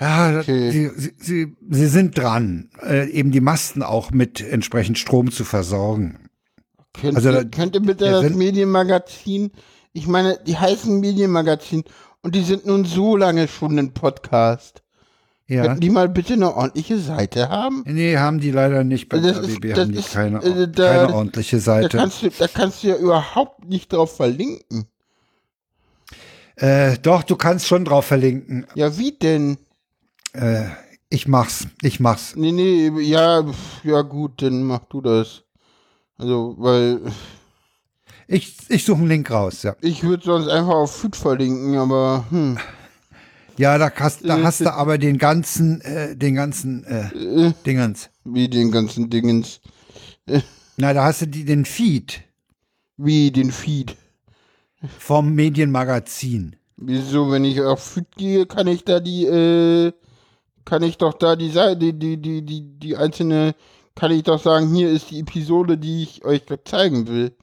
ja, Okay. sie, sie, sie, sie sind dran, äh, eben die Masten auch mit entsprechend Strom zu versorgen. Könnte, Also könnte bitte das Medienmagazin, ich meine, die heißen Medienmagazin und die sind nun so lange schon ein Podcast. Ja. Könnten die mal bitte eine ordentliche Seite haben? Nee, haben die leider nicht. Das ist- RBB das haben die ist, keine, äh, da- keine ordentliche Da Seite. kannst, du, da kannst du ja überhaupt nicht drauf verlinken. Äh, doch, du kannst schon drauf verlinken. Ja, wie denn? Äh, ich mach's, ich mach's. Nee, nee, ja, ja gut, dann mach du das. Also, weil Ich, ich suche einen Link raus, ja. ich würde sonst einfach auf Feed verlinken, aber hm. Ja, da hast, da Äh, hast du aber den ganzen, äh, den ganzen äh, Äh, Dingens. wie den ganzen Dingens. Na, da hast du die, den Feed Wie den Feed. vom Medienmagazin. Wieso, wenn ich auf Feed gehe, kann ich da die, äh, kann ich doch da die Seite, die, die, die, die, die einzelne, kann ich doch sagen, hier ist die Episode, die ich euch zeigen will.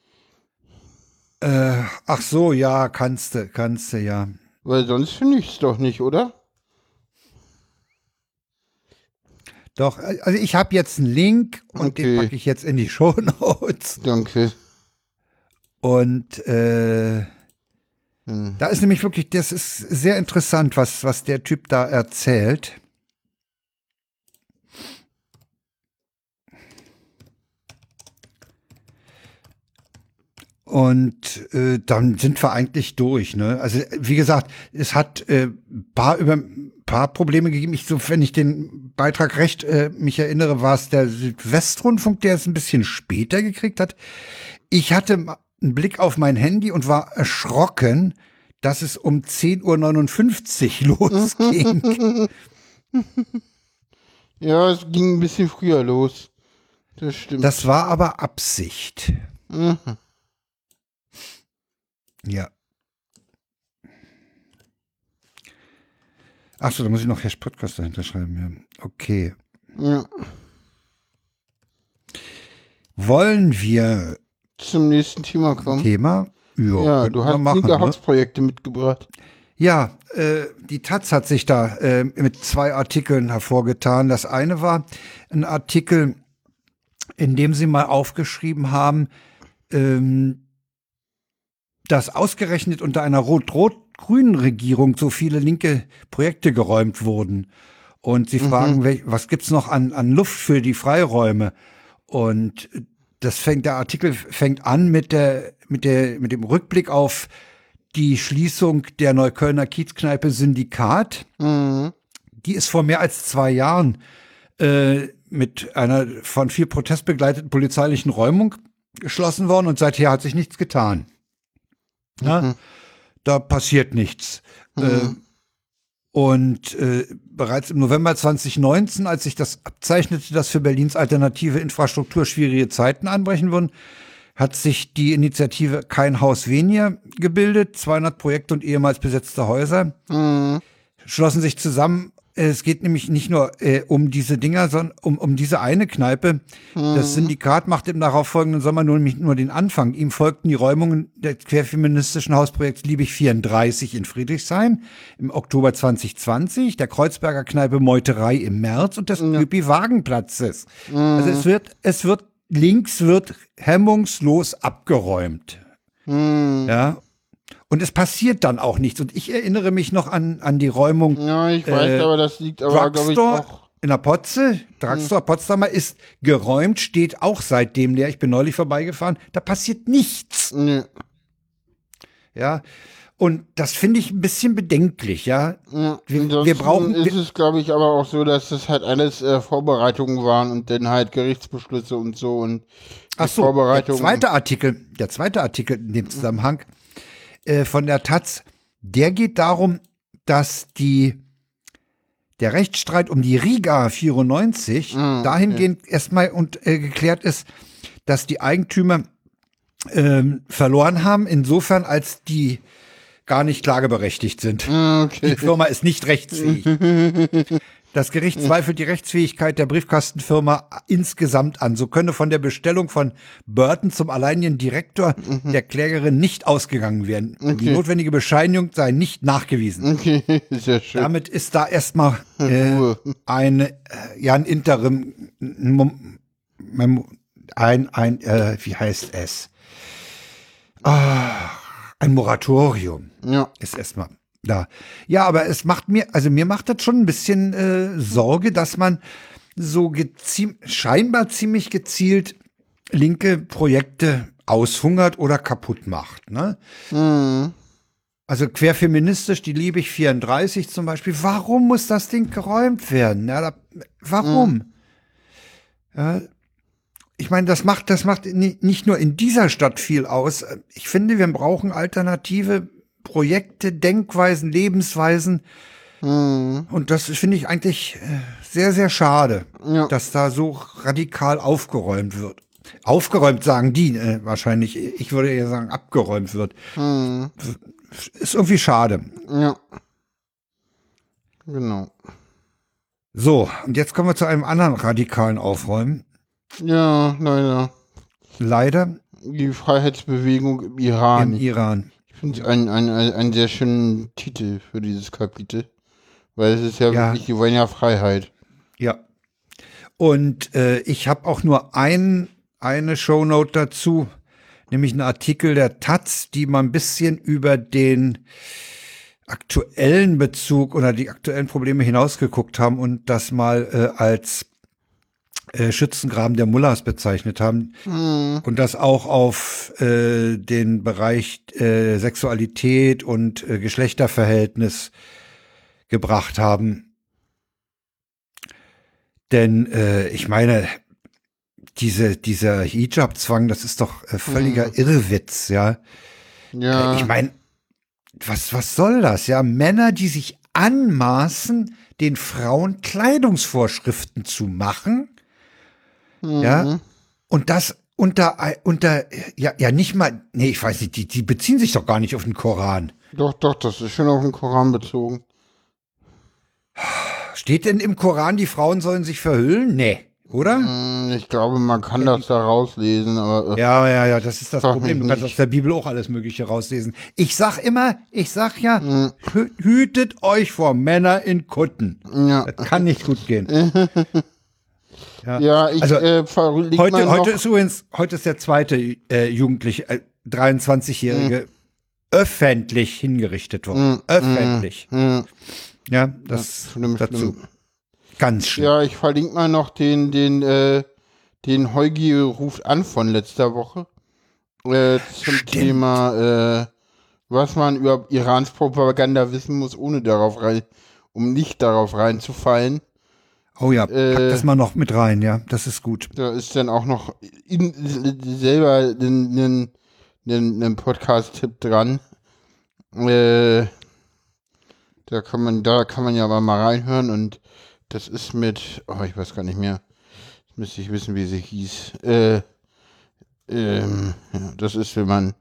Äh, ach so, ja, kannst du, kannst du, ja. Weil sonst finde ich es doch nicht, oder? Doch, äh, also ich habe jetzt einen Link und den Okay. packe ich jetzt in die Show Notes. Danke. Und äh, Hm. da ist nämlich wirklich, das ist sehr interessant, was, was der Typ da erzählt. Und äh, dann sind wir eigentlich durch. Ne? Also wie gesagt, es hat äh, paar über paar Probleme gegeben. Ich so, wenn ich den Beitrag recht äh, mich erinnere, war es der Südwestrundfunk, der es ein bisschen später gekriegt hat. Ich hatte einen Blick auf mein Handy und war erschrocken, dass es um 10.59 Uhr losging. Ja, es ging ein bisschen früher los. Das stimmt. Das war aber Absicht. Mhm. Ja. Ach so, da muss ich noch Hash Podcast dahinter schreiben. Ja. Okay. Ja. Wollen wir Zum nächsten Thema kommen. Thema? Jo, Ja, du hast machen, linke ne? Hauptprojekte mitgebracht. Ja, äh, die Taz hat sich da äh, mit zwei Artikeln hervorgetan. Das eine war ein Artikel, in dem sie mal aufgeschrieben haben, ähm, dass ausgerechnet unter einer rot-rot-grünen Regierung so viele linke Projekte geräumt wurden. Und sie fragen, wel- was gibt's noch an, an Luft für die Freiräume? Und das fängt, der Artikel fängt an mit der, mit der, mit dem Rückblick auf die Schließung der Neuköllner Kiezkneipe Syndikat. Mhm. Die ist vor mehr als zwei Jahren äh, mit einer von viel Protest begleiteten polizeilichen Räumung geschlossen worden und seither hat sich nichts getan. Na, Da passiert nichts. Äh, und äh, bereits im November 2019, als sich das abzeichnete, dass für Berlins alternative Infrastruktur schwierige Zeiten anbrechen würden, hat sich die Initiative Kein Haus weniger gebildet, 200 Projekte und ehemals besetzte Häuser Mhm. schlossen sich zusammen. Es geht nämlich nicht nur äh, um diese Dinger, sondern um, um diese eine Kneipe. Das Syndikat machte im darauffolgenden Sommer nur, nämlich nur den Anfang. Ihm folgten die Räumungen des querfeministischen Hausprojekts Liebig 34 in Friedrichshain im Oktober 2020, der Kreuzberger Kneipe Meuterei im März und des Üppi Wagenplatzes. Also es wird, es wird, links wird hemmungslos abgeräumt. Ja. Und es passiert dann auch nichts. Und ich erinnere mich noch an, an die Räumung Ja, ich weiß, Äh, aber das liegt aber, glaube ich, auch. in der Potze, Drugstore Potsdamer ist geräumt, steht auch seitdem leer. Ich bin neulich vorbeigefahren. Da passiert nichts. Nee. Ja. Und das finde ich ein bisschen bedenklich, ja. Ja, Wir- wir brauchen- ist es, glaube ich, aber auch so, dass das halt alles äh, Vorbereitungen waren und dann halt Gerichtsbeschlüsse und so und Ach so, der Vorbereitungen. zweite Artikel, der zweite Artikel in dem Zusammenhang äh, von der Taz, der geht darum, dass die der Rechtsstreit um die Riga 94 Ah, dahingehend erstmal und äh, geklärt ist, dass die Eigentümer ähm, verloren haben, insofern als die gar nicht klageberechtigt sind. Ah, Die okay. Firma ist nicht rechtsfähig. Das Gericht zweifelt die Rechtsfähigkeit der Briefkastenfirma insgesamt an. So könne von der Bestellung von Burton zum alleinigen Direktor der Klägerin nicht ausgegangen werden. Die notwendige Bescheinigung sei nicht nachgewiesen. Okay, sehr schön. Damit ist da erstmal äh, eine, äh, ja, ein Interim, ein, ein, ein äh, wie heißt es? Ah, ein Moratorium Ja. ist erstmal da. Ja, aber es macht mir, also mir macht das schon ein bisschen äh, Sorge, dass man so gezi scheinbar ziemlich gezielt linke Projekte aushungert oder kaputt macht. Ne? Mhm. Also querfeministisch, die Liebig 34 zum Beispiel. Warum muss das Ding geräumt werden? Ja, da, warum? Ja, ich meine, das macht, das macht ni- nicht nur in dieser Stadt viel aus. Ich finde, wir brauchen alternative Projekte, Denkweisen, Lebensweisen. Mhm. Und das finde ich eigentlich äh, sehr, sehr schade, Ja. dass da so radikal aufgeräumt wird. Aufgeräumt sagen die äh, wahrscheinlich. Ich würde eher sagen, abgeräumt wird. Mhm. Ist irgendwie schade. Ja. Genau. So, und jetzt kommen wir zu einem anderen radikalen Aufräumen. Ja, leider. Leider Die Freiheitsbewegung im Iran. im Iran. Ich finde es einen ein, ein, einen sehr schönen Titel für dieses Kapitel. Weil es ist ja, Ja. wirklich, die wollen ja Freiheit. Ja. Und äh, ich habe auch nur ein, eine Shownote dazu, nämlich einen Artikel der Taz, die mal ein bisschen über den aktuellen Bezug oder die aktuellen Probleme hinausgeguckt haben und das mal äh, als äh, Schützengraben der Mullahs bezeichnet haben und das auch auf äh, den Bereich äh, Sexualität und äh, Geschlechterverhältnis gebracht haben. Denn äh, ich meine, diese, dieser Hijab-Zwang, das ist doch äh, völliger Irrwitz, ja. Ja. Äh, Ich meine, was, was soll das, ja? Männer, die sich anmaßen, den Frauen Kleidungsvorschriften zu machen, ja, und das unter, unter, ja, ja, nicht mal, nee, ich weiß nicht, die, die beziehen sich doch gar nicht auf den Koran. Doch, doch, das ist schon auf den Koran bezogen. Steht denn im Koran, die Frauen sollen sich verhüllen? Nee, oder? Hm, Ich glaube, man kann das da rauslesen, aber äh, Ja, ja, ja, das ist das Problem. Du kannst aus der Bibel auch alles Mögliche rauslesen. Ich sag immer, ich sag ja, hü- hütet euch vor Männer in Kutten. ja. Das kann nicht gut gehen. Ja, ich Also, äh, Heute, heute ist übrigens, heute ist der zweite äh, Jugendliche, äh, 23-Jährige, öffentlich hingerichtet worden. öffentlich. Hm, Ja, das schlimm, dazu. schlimm. Ganz schlimm. Ja, ich verlinke mal noch den, den, äh, den Heugi ruft an von letzter Woche. Äh, zum Stimmt. Thema, äh, was man über Irans Propaganda wissen muss, ohne darauf rein, um nicht darauf reinzufallen. Oh ja, pack Äh, das mal noch mit rein, ja, das ist gut. Da ist dann auch noch in, selber ein Podcast-Tipp dran. Äh, da kann man, da kann man ja aber mal reinhören und das ist mit, oh, ich weiß gar nicht mehr. Jetzt müsste ich wissen, wie sie hieß. Äh, ähm, ja, das ist, wenn man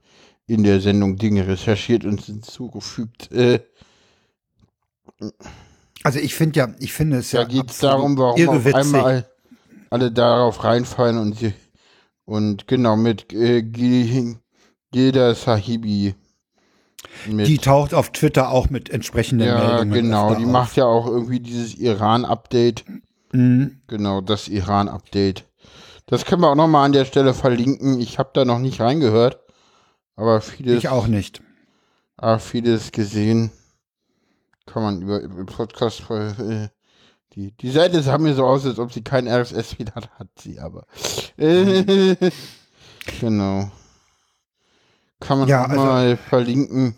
in der Sendung Dinge recherchiert und hinzugefügt. Äh, Also ich finde ja, ich finde es da ja geht es darum, warum auf einmal alle darauf reinfallen und sie und genau mit äh, Gilda Sahibi. Mit, Die taucht auf Twitter auch mit entsprechenden ja, Meldungen. genau. öfter Die auf. macht ja auch irgendwie dieses Iran-Update. Mhm. Genau, das Iran-Update. Das können wir auch nochmal an der Stelle verlinken. Ich habe da noch nicht reingehört, aber vieles, Ich auch nicht. aber vieles gesehen. Kann man über, über Podcast. Äh, die, die Seite sah mir so aus, als ob sie kein RSS-Feed hat, hat sie aber. Äh, genau. Kann man Ja, also- mal verlinken.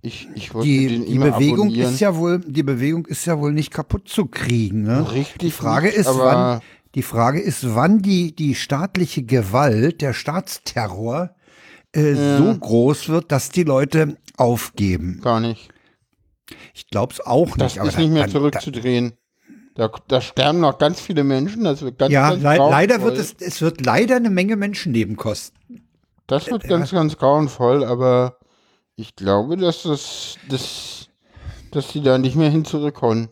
Ich, ich wollte Die, den die Bewegung abonnieren. ist ja wohl, die Bewegung ist ja wohl nicht kaputt zu kriegen. Ne? Richtig. Die Frage nicht, ist, wann, die Frage ist, wann die, die staatliche Gewalt, der Staatsterror äh, so groß wird, dass die Leute aufgeben. Gar nicht. Ich glaube es auch nicht. Das ist da- nicht mehr dann- zurückzudrehen. Da, da sterben noch ganz viele Menschen. Das wird ganz, Ja, ganz le leider wird es, es wird leider eine Menge Menschenleben kosten. Das wird ganz, ganz grauenvoll, aber ich glaube, dass das, das dass die da nicht mehr hin zurückkommen.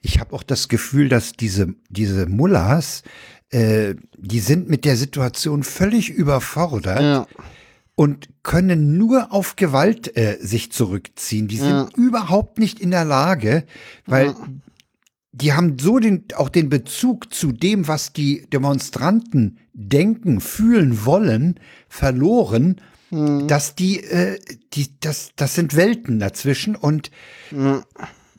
Ich habe auch das Gefühl, dass diese, diese Mullahs, äh, die sind mit der Situation völlig überfordert Ja, und können nur auf Gewalt äh, sich zurückziehen. Die sind Ja. überhaupt nicht in der Lage, weil die haben so den, auch den Bezug zu dem, was die Demonstranten denken, fühlen wollen, verloren, dass die, äh, die, das, das sind Welten dazwischen und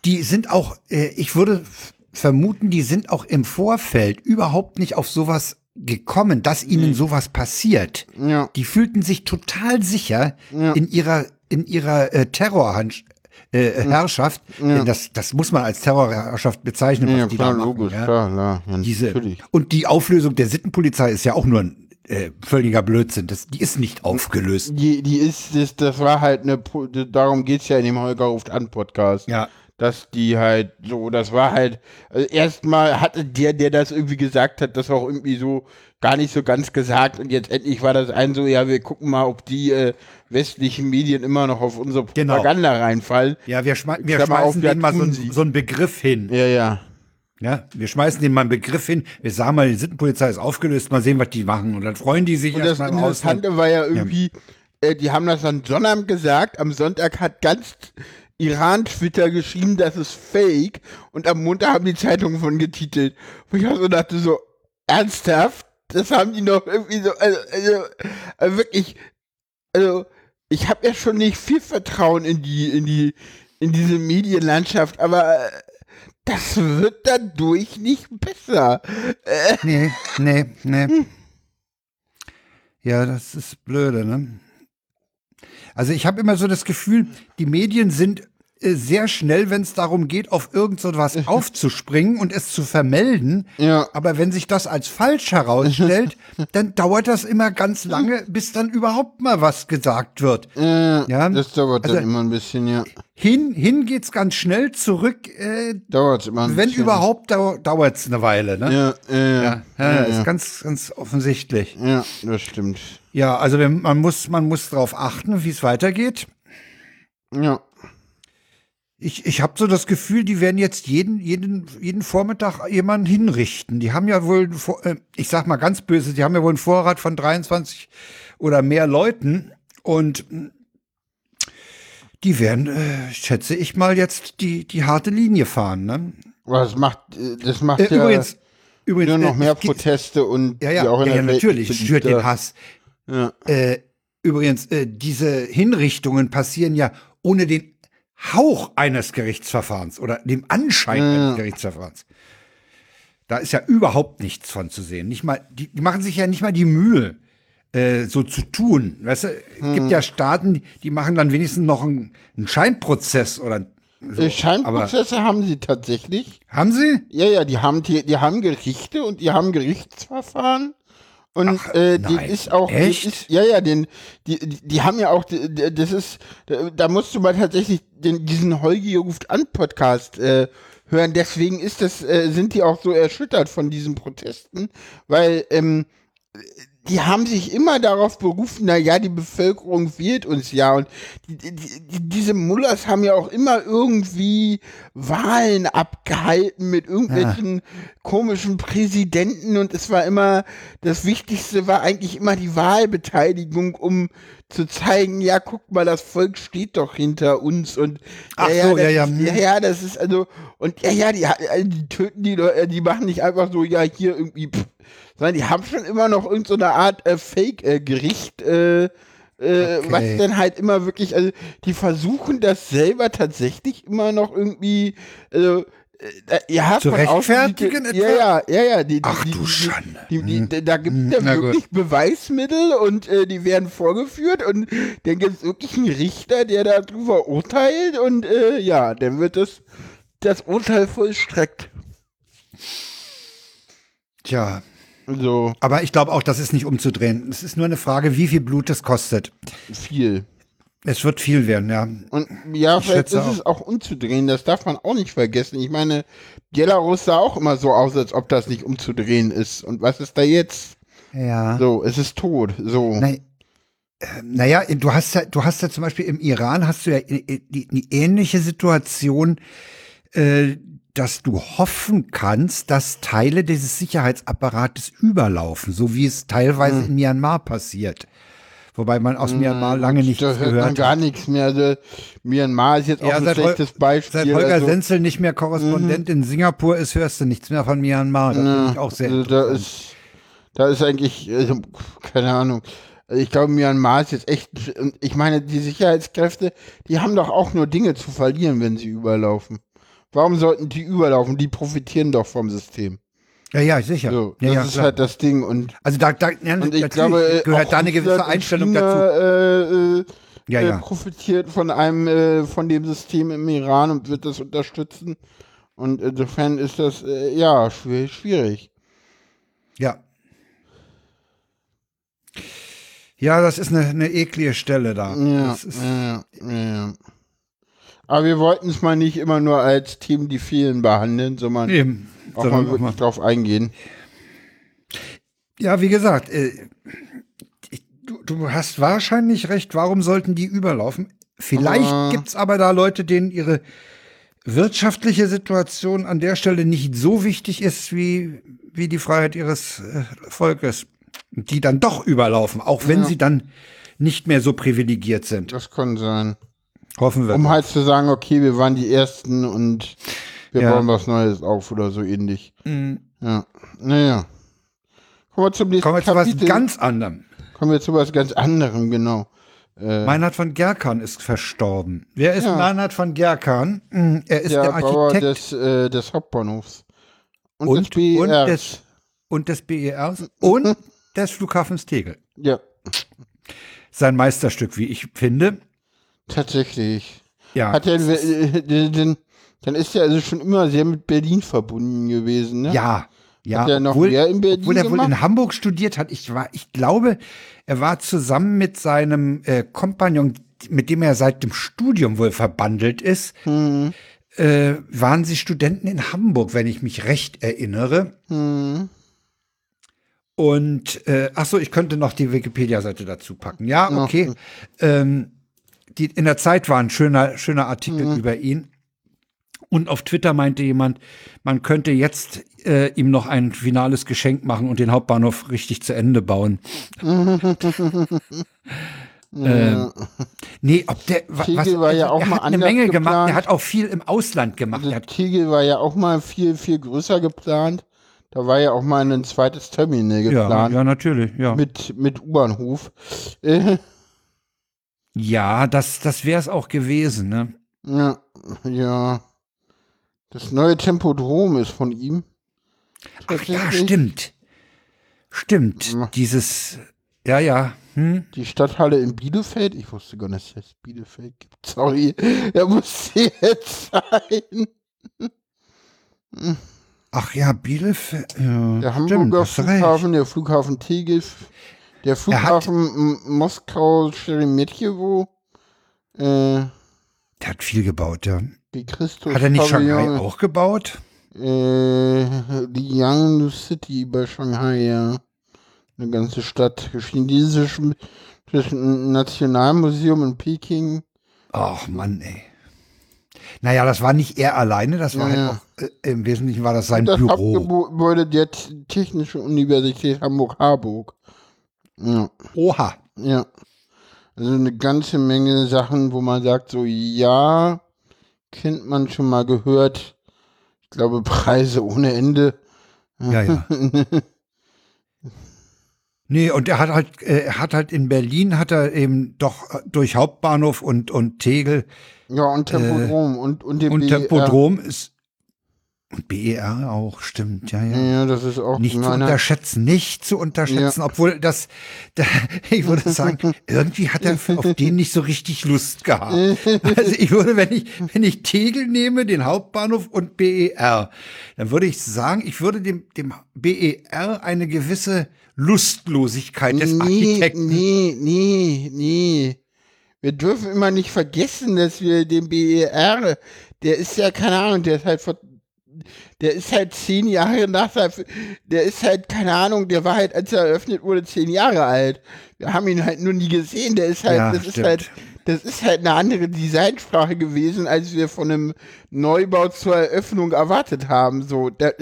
die sind auch, äh, ich würde vermuten, die sind auch im Vorfeld überhaupt nicht auf sowas gekommen, dass ihnen sowas passiert. ja, Die fühlten sich total sicher in ihrer in ihrer äh, Terrorherrschaft. Äh, Herrschaft. Denn Das, das muss man als Terrorherrschaft bezeichnen, was ja die klar, da machen. logisch, ja. klar, klar. Ja, Diese, natürlich. und die Auflösung der Sittenpolizei ist ja auch nur ein äh, völliger Blödsinn. Das, die ist nicht aufgelöst. Die, die ist, das, das war halt eine, darum geht's ja in dem Holger ruft an Podcast. Ja. Dass die halt so, das war halt, also erstmal hatte der, der das irgendwie gesagt hat, das auch irgendwie so gar nicht so ganz gesagt und jetzt endlich war das ein so, ja, wir gucken mal, ob die äh, westlichen Medien immer noch auf unsere Genau. Propaganda reinfallen. Ja, wir, schmei wir auf, schmeißen ja, denen mal so, einen Begriff hin. Ja, ja. Ja, wir schmeißen denen mal einen Begriff hin. Wir sagen mal, die Sittenpolizei ist aufgelöst, mal sehen, was die machen. Und dann freuen die sich Und das erstmal aus. Interessante war ja irgendwie, äh, die haben das am Sonnabend gesagt, am Sonntag hat ganz Iran-Twitter geschrieben, das ist fake und am Montag haben die Zeitungen von getitelt. Wo ich auch so dachte, so, ernsthaft? Das haben die noch irgendwie so, also, also, also wirklich, also, ich habe ja schon nicht viel Vertrauen in die, in die, in diese Medienlandschaft, aber äh, das wird dadurch nicht besser. Nee, nee, nee. Ja, das ist blöde, ne? Also ich habe immer so das Gefühl, die Medien sind sehr schnell, wenn es darum geht, auf irgend so was aufzuspringen und es zu vermelden. Ja. Aber wenn sich das als falsch herausstellt, dann dauert das immer ganz lange, bis dann überhaupt mal was gesagt wird. Äh, Ja, das dauert also- dann immer ein bisschen, ja. Hin, hin geht's ganz schnell, zurück, äh, Dauert immer ein wenn bisschen. überhaupt, dau dauert's eine Weile, ne? Ja, äh, Ja, ja, ist ganz, ganz offensichtlich. ja, das stimmt. Ja, also man muss, man muss darauf achten, wie es weitergeht. Ja. Ich, ich habe so das Gefühl, die werden jetzt jeden, jeden, jeden Vormittag jemanden hinrichten. Die haben ja wohl, äh, ich sag mal ganz böse, die haben ja wohl einen Vorrat von 23 oder mehr Leuten und die werden, äh, schätze ich mal, jetzt die, die harte Linie fahren. Ne? Das macht, äh, das macht Äh, ja übrigens, übrigens nur noch äh, mehr Proteste und Ja, ja, ja, ja natürlich, schürt den Hass. Ja. Äh, übrigens, diese Hinrichtungen passieren ja ohne den Hauch eines Gerichtsverfahrens oder dem Anschein eines Gerichtsverfahrens. Da ist ja überhaupt nichts von zu sehen. Nicht mal, die, die machen sich ja nicht mal die Mühe, äh, so zu tun. Weißt du, es gibt ja Staaten, die machen dann wenigstens noch einen, einen Scheinprozess oder so. Äh, Scheinprozesse haben sie tatsächlich. Haben sie? Ja, ja, die haben die, die haben Gerichte und die haben Gerichtsverfahren. Und äh, den ist auch, den Echt? Ist, ja, ja, den, die, die, die haben ja auch, die- die- das ist, da, da musst du mal tatsächlich den, diesen Holgi ruft an Podcast äh, hören. Deswegen ist das, äh, sind die auch so erschüttert von diesen Protesten, weil ähm, die haben sich immer darauf berufen, na ja, die Bevölkerung wählt uns ja. Und die, die, die, diese Mullers haben ja auch immer irgendwie Wahlen abgehalten mit irgendwelchen ja. komischen Präsidenten. Und es war immer, das Wichtigste war eigentlich immer die Wahlbeteiligung, um zu zeigen, ja, guck mal, das Volk steht doch hinter uns und Ach ja, so, ja, ja, das, ja. ja, ja, das ist also und ja, ja, die, äh, die töten die Leute, die machen nicht einfach so, ja, hier irgendwie, pff, sondern die haben schon immer noch irgendeine so Art äh, Fake-Gericht, äh, äh, okay. was dann halt immer wirklich, also die versuchen das selber tatsächlich immer noch irgendwie, also äh, ja, zu rechtfertigen außen, ja, ja, ja, ja. Die, Ach die, du Schande. Die, die, die, da gibt es ja wirklich Beweismittel und äh, die werden vorgeführt und dann gibt es wirklich einen Richter, der darüber urteilt und äh, ja, dann wird das, das Urteil vollstreckt. Tja. So. Aber ich glaube auch, das ist nicht umzudrehen. Es ist nur eine Frage, wie viel Blut es kostet. Viel. Es wird viel werden, ja. Und ja, Ich vielleicht ist schätze es auch umzudrehen, das darf man auch nicht vergessen. Ich meine, Belarus sah auch immer so aus, als ob das nicht umzudrehen ist. Und was ist da jetzt? Ja. So, es ist tot. So. Nein. Naja, du hast ja, du hast ja zum Beispiel im Iran hast du ja die, die ähnliche Situation, äh, dass du hoffen kannst, dass Teile dieses Sicherheitsapparates überlaufen, so wie es teilweise Hm. in Myanmar passiert. Wobei man aus Myanmar lange nichts da hört man gehört gar hat. nichts mehr. Also, Myanmar ist jetzt auch Ja, ein seit Hol- schlechtes Beispiel. Seit Holger also, Senzel nicht mehr Korrespondent in Singapur ist, hörst du nichts mehr von Myanmar. Das finde ich auch sehr also da ist, da ist eigentlich, also, keine Ahnung. Also ich glaube, Myanmar ist jetzt echt, ich meine, die Sicherheitskräfte, die haben doch auch nur Dinge zu verlieren, wenn sie überlaufen. Warum sollten die überlaufen? Die profitieren doch vom System. Ja, ja, sicher. So, ja, das ja, ist klar. halt das Ding. Und, also da, da ja, und ich glaube, gehört da eine gewisse Einstellung China, dazu. Äh, äh, Ja, ja. profitiert von einem, äh, von dem System im Iran und wird das unterstützen. Und insofern ist das, äh, ja, schwierig. schwierig. Ja. Ja, das ist eine, eine eklige Stelle da. Ja, Das ist, ja, ja, ja. Aber wir wollten es mal nicht immer nur als Team die vielen behandeln, sondern eben. auch Sondern mal wirklich drauf eingehen. Ja, wie gesagt, äh, du, du hast wahrscheinlich recht. Warum sollten die überlaufen? Vielleicht Aber- gibt's aber da Leute, denen ihre wirtschaftliche Situation an der Stelle nicht so wichtig ist wie, wie die Freiheit ihres äh, Volkes. Die dann doch überlaufen, auch wenn Ja. sie dann nicht mehr so privilegiert sind. Das kann sein. Hoffen wir. Um halt zu sagen, okay, wir waren die Ersten und wir Ja. bauen was Neues auf oder so ähnlich. Mhm. Ja. Naja. Kommen wir zum nächsten Kommen wir zu was ganz anderem. Kommen wir zu was ganz anderem, genau. Äh, Meinhard von Gerkan ist verstorben. Wer ist Ja. Meinhard von Gerkan? Hm, Er ist der, der, Bauer Architekt des, äh, des Hauptbahnhofs. Und, Und- des BERs. und des- und des BERs und des Flughafens Tegel. Ja, Sein Meisterstück, wie ich finde. Tatsächlich. Ja, Hat er, äh, den, den, dann ist er also schon immer sehr mit Berlin verbunden gewesen, ne? ja, ja. Hat er noch obwohl, mehr in Berlin obwohl er wohl gemacht? in Hamburg studiert hat. Ich war, ich glaube, er war zusammen mit seinem äh, Kompagnon, mit dem er seit dem Studium wohl verbandelt ist, Hm, äh, waren sie Studenten in Hamburg, wenn ich mich recht erinnere. hm. Und äh, ach so, ich könnte noch die Wikipedia-Seite dazu packen. Ja, Ja. okay. Ähm, die, in der Zeit war ein schöner, schöner Artikel Mhm. über ihn. Und auf Twitter meinte jemand, man könnte jetzt äh, ihm noch ein finales Geschenk machen und den Hauptbahnhof richtig zu Ende bauen. ähm, nee, ob der Tegel was, also war ja auch er mal hat eine Menge gemacht. geplant. Er hat auch viel im Ausland gemacht. Also Tegel war ja auch mal viel, viel größer geplant. Da war ja auch mal ein zweites Terminal ja, geplant. ja, natürlich, ja. Mit, mit U-Bahnhof. Ja, das, das wäre es auch gewesen, ne? ja, ja. Das neue Tempodrom ist von ihm. Ach ja, stimmt. Stimmt. Ja. Dieses, ja, ja. Hm? Die Stadthalle in Bielefeld. Ich wusste gar nicht, dass es Bielefeld gibt. Sorry, er muss jetzt sein. Ach ja, Bielefeld. Ja, Der stimmt, Hamburger recht. Flughafen, der Flughafen Tegel, der Flughafen M- Moskau Sheremetyevo, äh, Der hat viel gebaut, ja. die Christus Hat er nicht Pavillon, Shanghai auch gebaut? Äh, die Yangtze City bei Shanghai, ja. Eine ganze Stadt. Chinesisches Nationalmuseum in Peking. Ach Mann, ey. Naja, das war nicht er alleine, das war Ja, halt auch, äh, im Wesentlichen war das sein das Büro. Hauptgebäude der T- Technischen Universität Hamburg-Harburg. Ja, Oha. ja. Also eine ganze Menge Sachen, wo man sagt, so, ja, kennt man schon mal gehört. Ich glaube, Preise ohne Ende. Ja, ja. Nee, und er hat halt, äh, er hat halt in Berlin hat er eben doch äh, durch Hauptbahnhof und, und Tegel Ja, und Tempodrom und, und dem und BER. Tempodrom ist und BER auch, stimmt, ja, ja. Ja, das ist auch Nicht zu unterschätzen, nicht zu unterschätzen, obwohl das, da, ich würde sagen, irgendwie hat er auf den nicht so richtig Lust gehabt. Also ich würde, wenn ich, wenn ich Tegel nehme, den Hauptbahnhof und BER, dann würde ich sagen, ich würde dem, dem BER eine gewisse Lustlosigkeit des nee, Architekten. Nee, nee, nee. Wir dürfen immer nicht vergessen, dass wir den BER, der ist ja, keine Ahnung, der ist halt vor, der ist halt zehn Jahre nach der, der ist halt, keine Ahnung, der war halt, als er eröffnet wurde, zehn Jahre alt. Wir haben ihn halt nur nie gesehen, der ist halt, Ja, das ist stimmt. halt, das ist halt eine andere Designsprache gewesen, als wir von einem Neubau zur Eröffnung erwartet haben. So, der,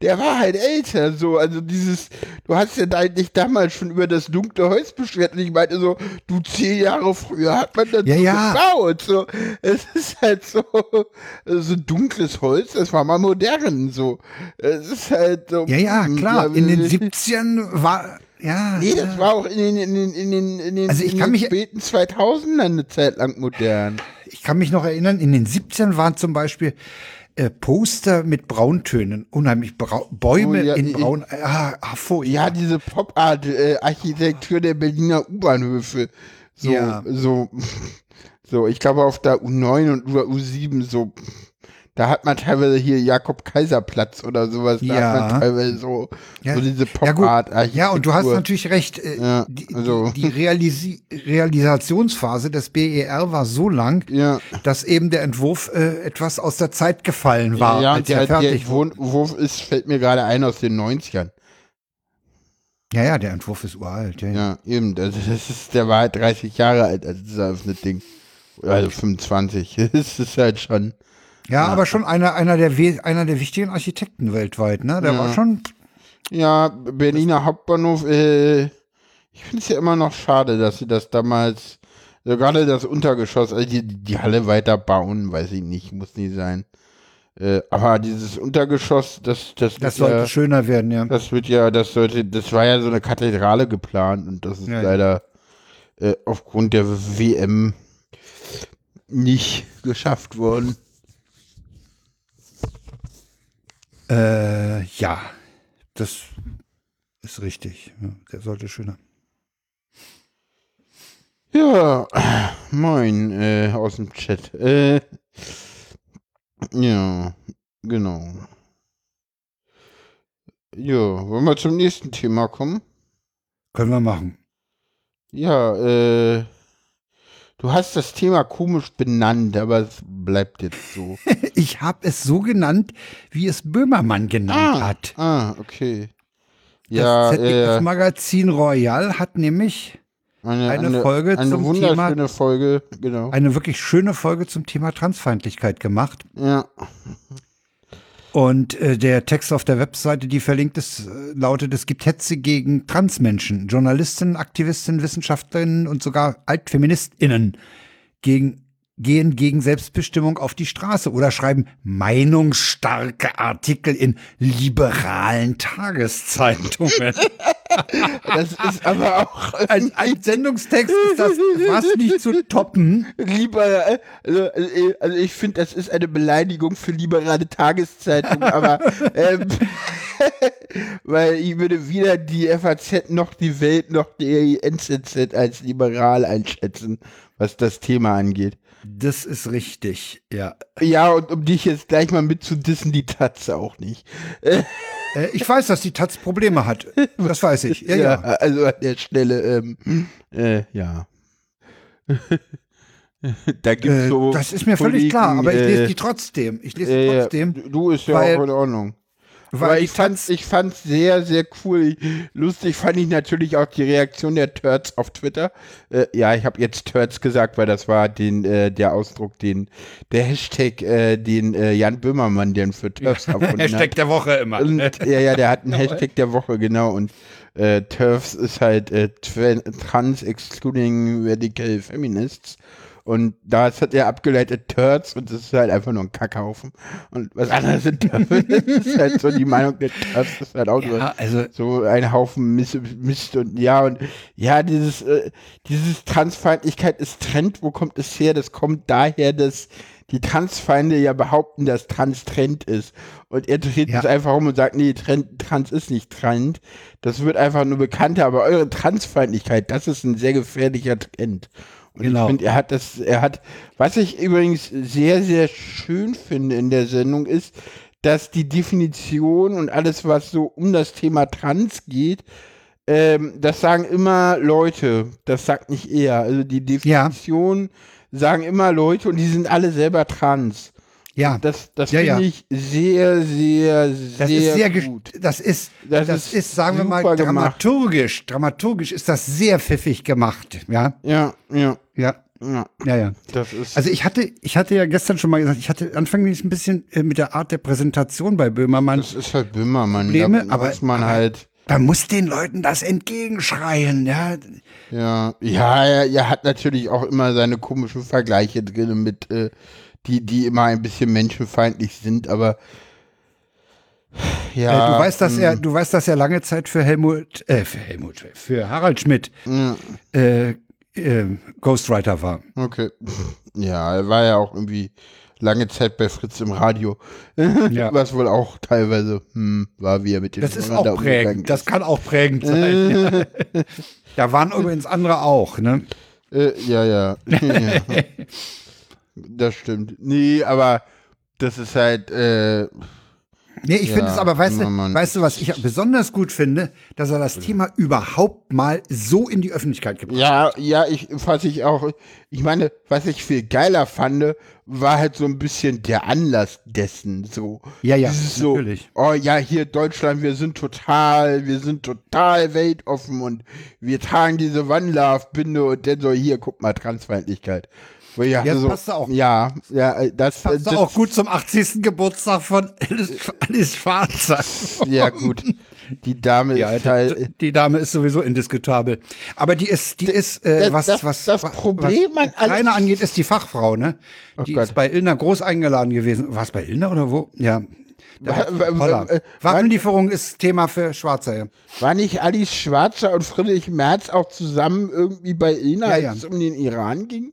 der war halt älter. So, also dieses, du hast ja da dich damals schon über das dunkle Holz beschwert und ich meinte so, du zehn Jahre früher hat man das Ja, so ja. gebaut. So, es ist halt so, so dunkles Holz, das war mal modern. So, es ist halt so. Ja, ja, klar. In den ja, 70ern war, ja. Nee, das war auch in den, in den, in den, in den, Also ich kann mich- späten 2000ern eine Zeit lang modern. Ich kann mich noch erinnern, in den 70ern waren zum Beispiel äh, Poster mit Brauntönen, unheimlich Brau Bäume Oh, ja, in ich- Braun. Ah, ah, furchtbar. Ja, diese Pop-Art-Architektur der Berliner U-Bahnhöfe. So, Ja. so, so, ich glaube auf der U9 und U7 so, da hat man teilweise hier Jakob-Kaiser-Platz oder sowas. Da Ja. hat man teilweise so, Ja. so diese Ja, gut. Pop-Art-Architektur. Ja, und du hast natürlich recht. Äh, Ja, die, also- die, Realisi Realisationsphase des BER war so lang, Ja. dass eben der Entwurf äh, etwas aus der Zeit gefallen war, ja, als er der, der fertig wurde. Entwurf ist, fällt mir gerade ein aus den 90ern. Ja, ja, der Entwurf ist uralt. Ja, ja. Ja, eben. Also das ist, der war halt 30 Jahre alt, als das Ding. Also 25. Das ist halt schon. Ja, aber schon einer, einer, der, einer der wichtigen Architekten weltweit. Ne? Der Ja. war schon. Ja, Berliner Hauptbahnhof, äh, ich finde es ja immer noch schade, dass sie das damals, also gerade das Untergeschoss, also die, die Halle weiter bauen, weiß ich nicht, muss nicht sein. Äh, aber dieses Untergeschoss, das, das, Das sollte ja, schöner werden, ja. das wird ja, das sollte, das war ja so eine Kathedrale geplant und das ist ja. leider äh, aufgrund der WM nicht geschafft worden. Äh, ja, das ist richtig. Der sollte schöner. Ja, moin, äh, aus dem Chat. Äh, ja, genau. Ja, wollen wir zum nächsten Thema kommen? Können wir machen. Ja, äh, du hast das Thema komisch benannt, aber es bleibt jetzt so. Ich habe es so genannt, wie es Böhmermann genannt hat. ah, okay. Das Ja, äh, ZDF-Magazin Royal hat nämlich eine, eine Folge eine zum wunderschöne Thema- Folge, genau. eine wirklich schöne Folge zum Thema Transfeindlichkeit gemacht. Ja, Und äh, der Text auf der Webseite, die verlinkt ist, äh, lautet, es gibt Hetze gegen Transmenschen, Journalistinnen, Aktivistinnen, Wissenschaftlerinnen und sogar AltfeministInnen gegen, gehen gegen Selbstbestimmung auf die Straße oder schreiben meinungsstarke Artikel in liberalen Tageszeitungen. das ist aber auch Als, als Sendungstext ist das fast nicht zu toppen. Lieber, äh, also, äh, also ich finde, das ist eine Beleidigung für liberale Tageszeitungen, aber ähm, weil ich würde weder die FAZ noch die Welt noch die NZZ als liberal einschätzen, was das Thema angeht. Das ist richtig, ja. Ja, und um dich jetzt gleich mal mitzudissen, die Taz auch nicht. Äh, ich weiß, dass die Taz Probleme hat. Das weiß ich. Ja, ja. also an der Stelle, ähm, äh, ja. da gibt's Äh, so. das ist mir völlig Kollegen, klar, aber ich lese äh, die trotzdem. Ich lese äh, die trotzdem. Du ist ja weil- auch in Ordnung. Weil ich fand ich fand's sehr, sehr cool. Lustig fand ich natürlich auch die Reaktion der Turds auf Twitter. Äh, ja, ich habe jetzt Turds gesagt, weil das war den, äh, der Ausdruck, den, der Hashtag, äh, den äh, Jan Böhmermann, den für Turfs erfunden Hashtag hat. der Woche immer. Und, ja, ja, der hat einen Hashtag der Woche, genau. Und äh, Turfs ist halt äh, Trans Excluding Radical Feminists. Und das hat er abgeleitet Turds und das ist halt einfach nur ein Kackhaufen. Und was anderes sind Turds. das ist halt so die Meinung der Turds, das ist halt auch ja, so, also, so ein Haufen Mist, Mist, und ja, und ja, dieses, äh, dieses Transfeindlichkeit ist Trend, wo kommt es her? Das kommt daher, dass die Transfeinde ja behaupten, dass Trans Trend ist. Und er dreht ja. es einfach um und sagt, nee, Trend, Trans ist nicht Trend. Das wird einfach nur bekannter, aber eure Transfeindlichkeit, das ist ein sehr gefährlicher Trend. Und genau. ich finde, er hat das, er hat, was ich übrigens sehr, sehr schön finde in der Sendung ist, dass die Definition und alles, was so um das Thema Trans geht, ähm, das sagen immer Leute, das sagt nicht er. Also die Definition ja. sagen immer Leute und die sind alle selber trans. Ja. Das, das ja, finde ja. ich sehr, sehr, das sehr, sehr gut. Das ist, das, das ist, ist, sagen wir mal, dramaturgisch. Gemacht. Dramaturgisch ist das sehr pfiffig gemacht. Ja. Ja, ja. Ja. Ja, ja. ja. Das ist also ich hatte, ich hatte ja gestern schon mal gesagt, ich hatte anfänglich ein bisschen äh, mit der Art der Präsentation bei Böhmermann. Das ist halt Böhmermann, Probleme, da aber man halt. Da muss den Leuten das entgegenschreien, ja. Ja, ja, er, er hat natürlich auch immer seine komischen Vergleiche drin mit äh, die, die immer ein bisschen menschenfeindlich sind, aber ja. Äh, du weißt, dass er, hm. du weißt, dass er lange Zeit für Helmut, äh, für Helmut, für Harald Schmidt äh, äh, Ghostwriter war. Okay. Ja, er war ja auch irgendwie lange Zeit bei Fritz im Radio. Ja. Was wohl auch teilweise hm, war, wie er mit dem Das ist auch prägend. Das kann auch prägend sein. da waren übrigens andere auch, ne? Äh, ja, ja. ja. Das stimmt. Nee, aber das ist halt. Äh, Nee, ich ja, finde es aber, weißt du, weißt du, was ich besonders gut finde, dass er das Thema überhaupt mal so in die Öffentlichkeit gebracht hat. Ja, ja, ich, was ich auch, ich meine, was ich viel geiler fand, war halt so ein bisschen der Anlass dessen, so. Ja, ja, so, natürlich. Oh ja, hier Deutschland, wir sind total, wir sind total weltoffen und wir tragen diese One Love Binde und dann so, hier, guck mal, Transfeindlichkeit. Ja, das so, passt auch. Ja, ja, äh, das passt das, auch gut zum 80. Geburtstag von Alice Schwarzer. Ja, gut. Die Dame ja, ist halt. Die, Dame ist sowieso indiskutabel. Aber die ist, die ist, äh, das, was, das, was, das Problem was Ukraine angeht, ist die Fachfrau, ne? Oh die Gott. ist bei Ilna groß eingeladen gewesen. War es bei Ilna oder wo? Ja. Äh, Waffenlieferung ist Thema für Schwarzer. Ja. War nicht Alice Schwarzer und Friedrich Merz auch zusammen irgendwie bei Ilna, ja, ja. als es um den Iran ging?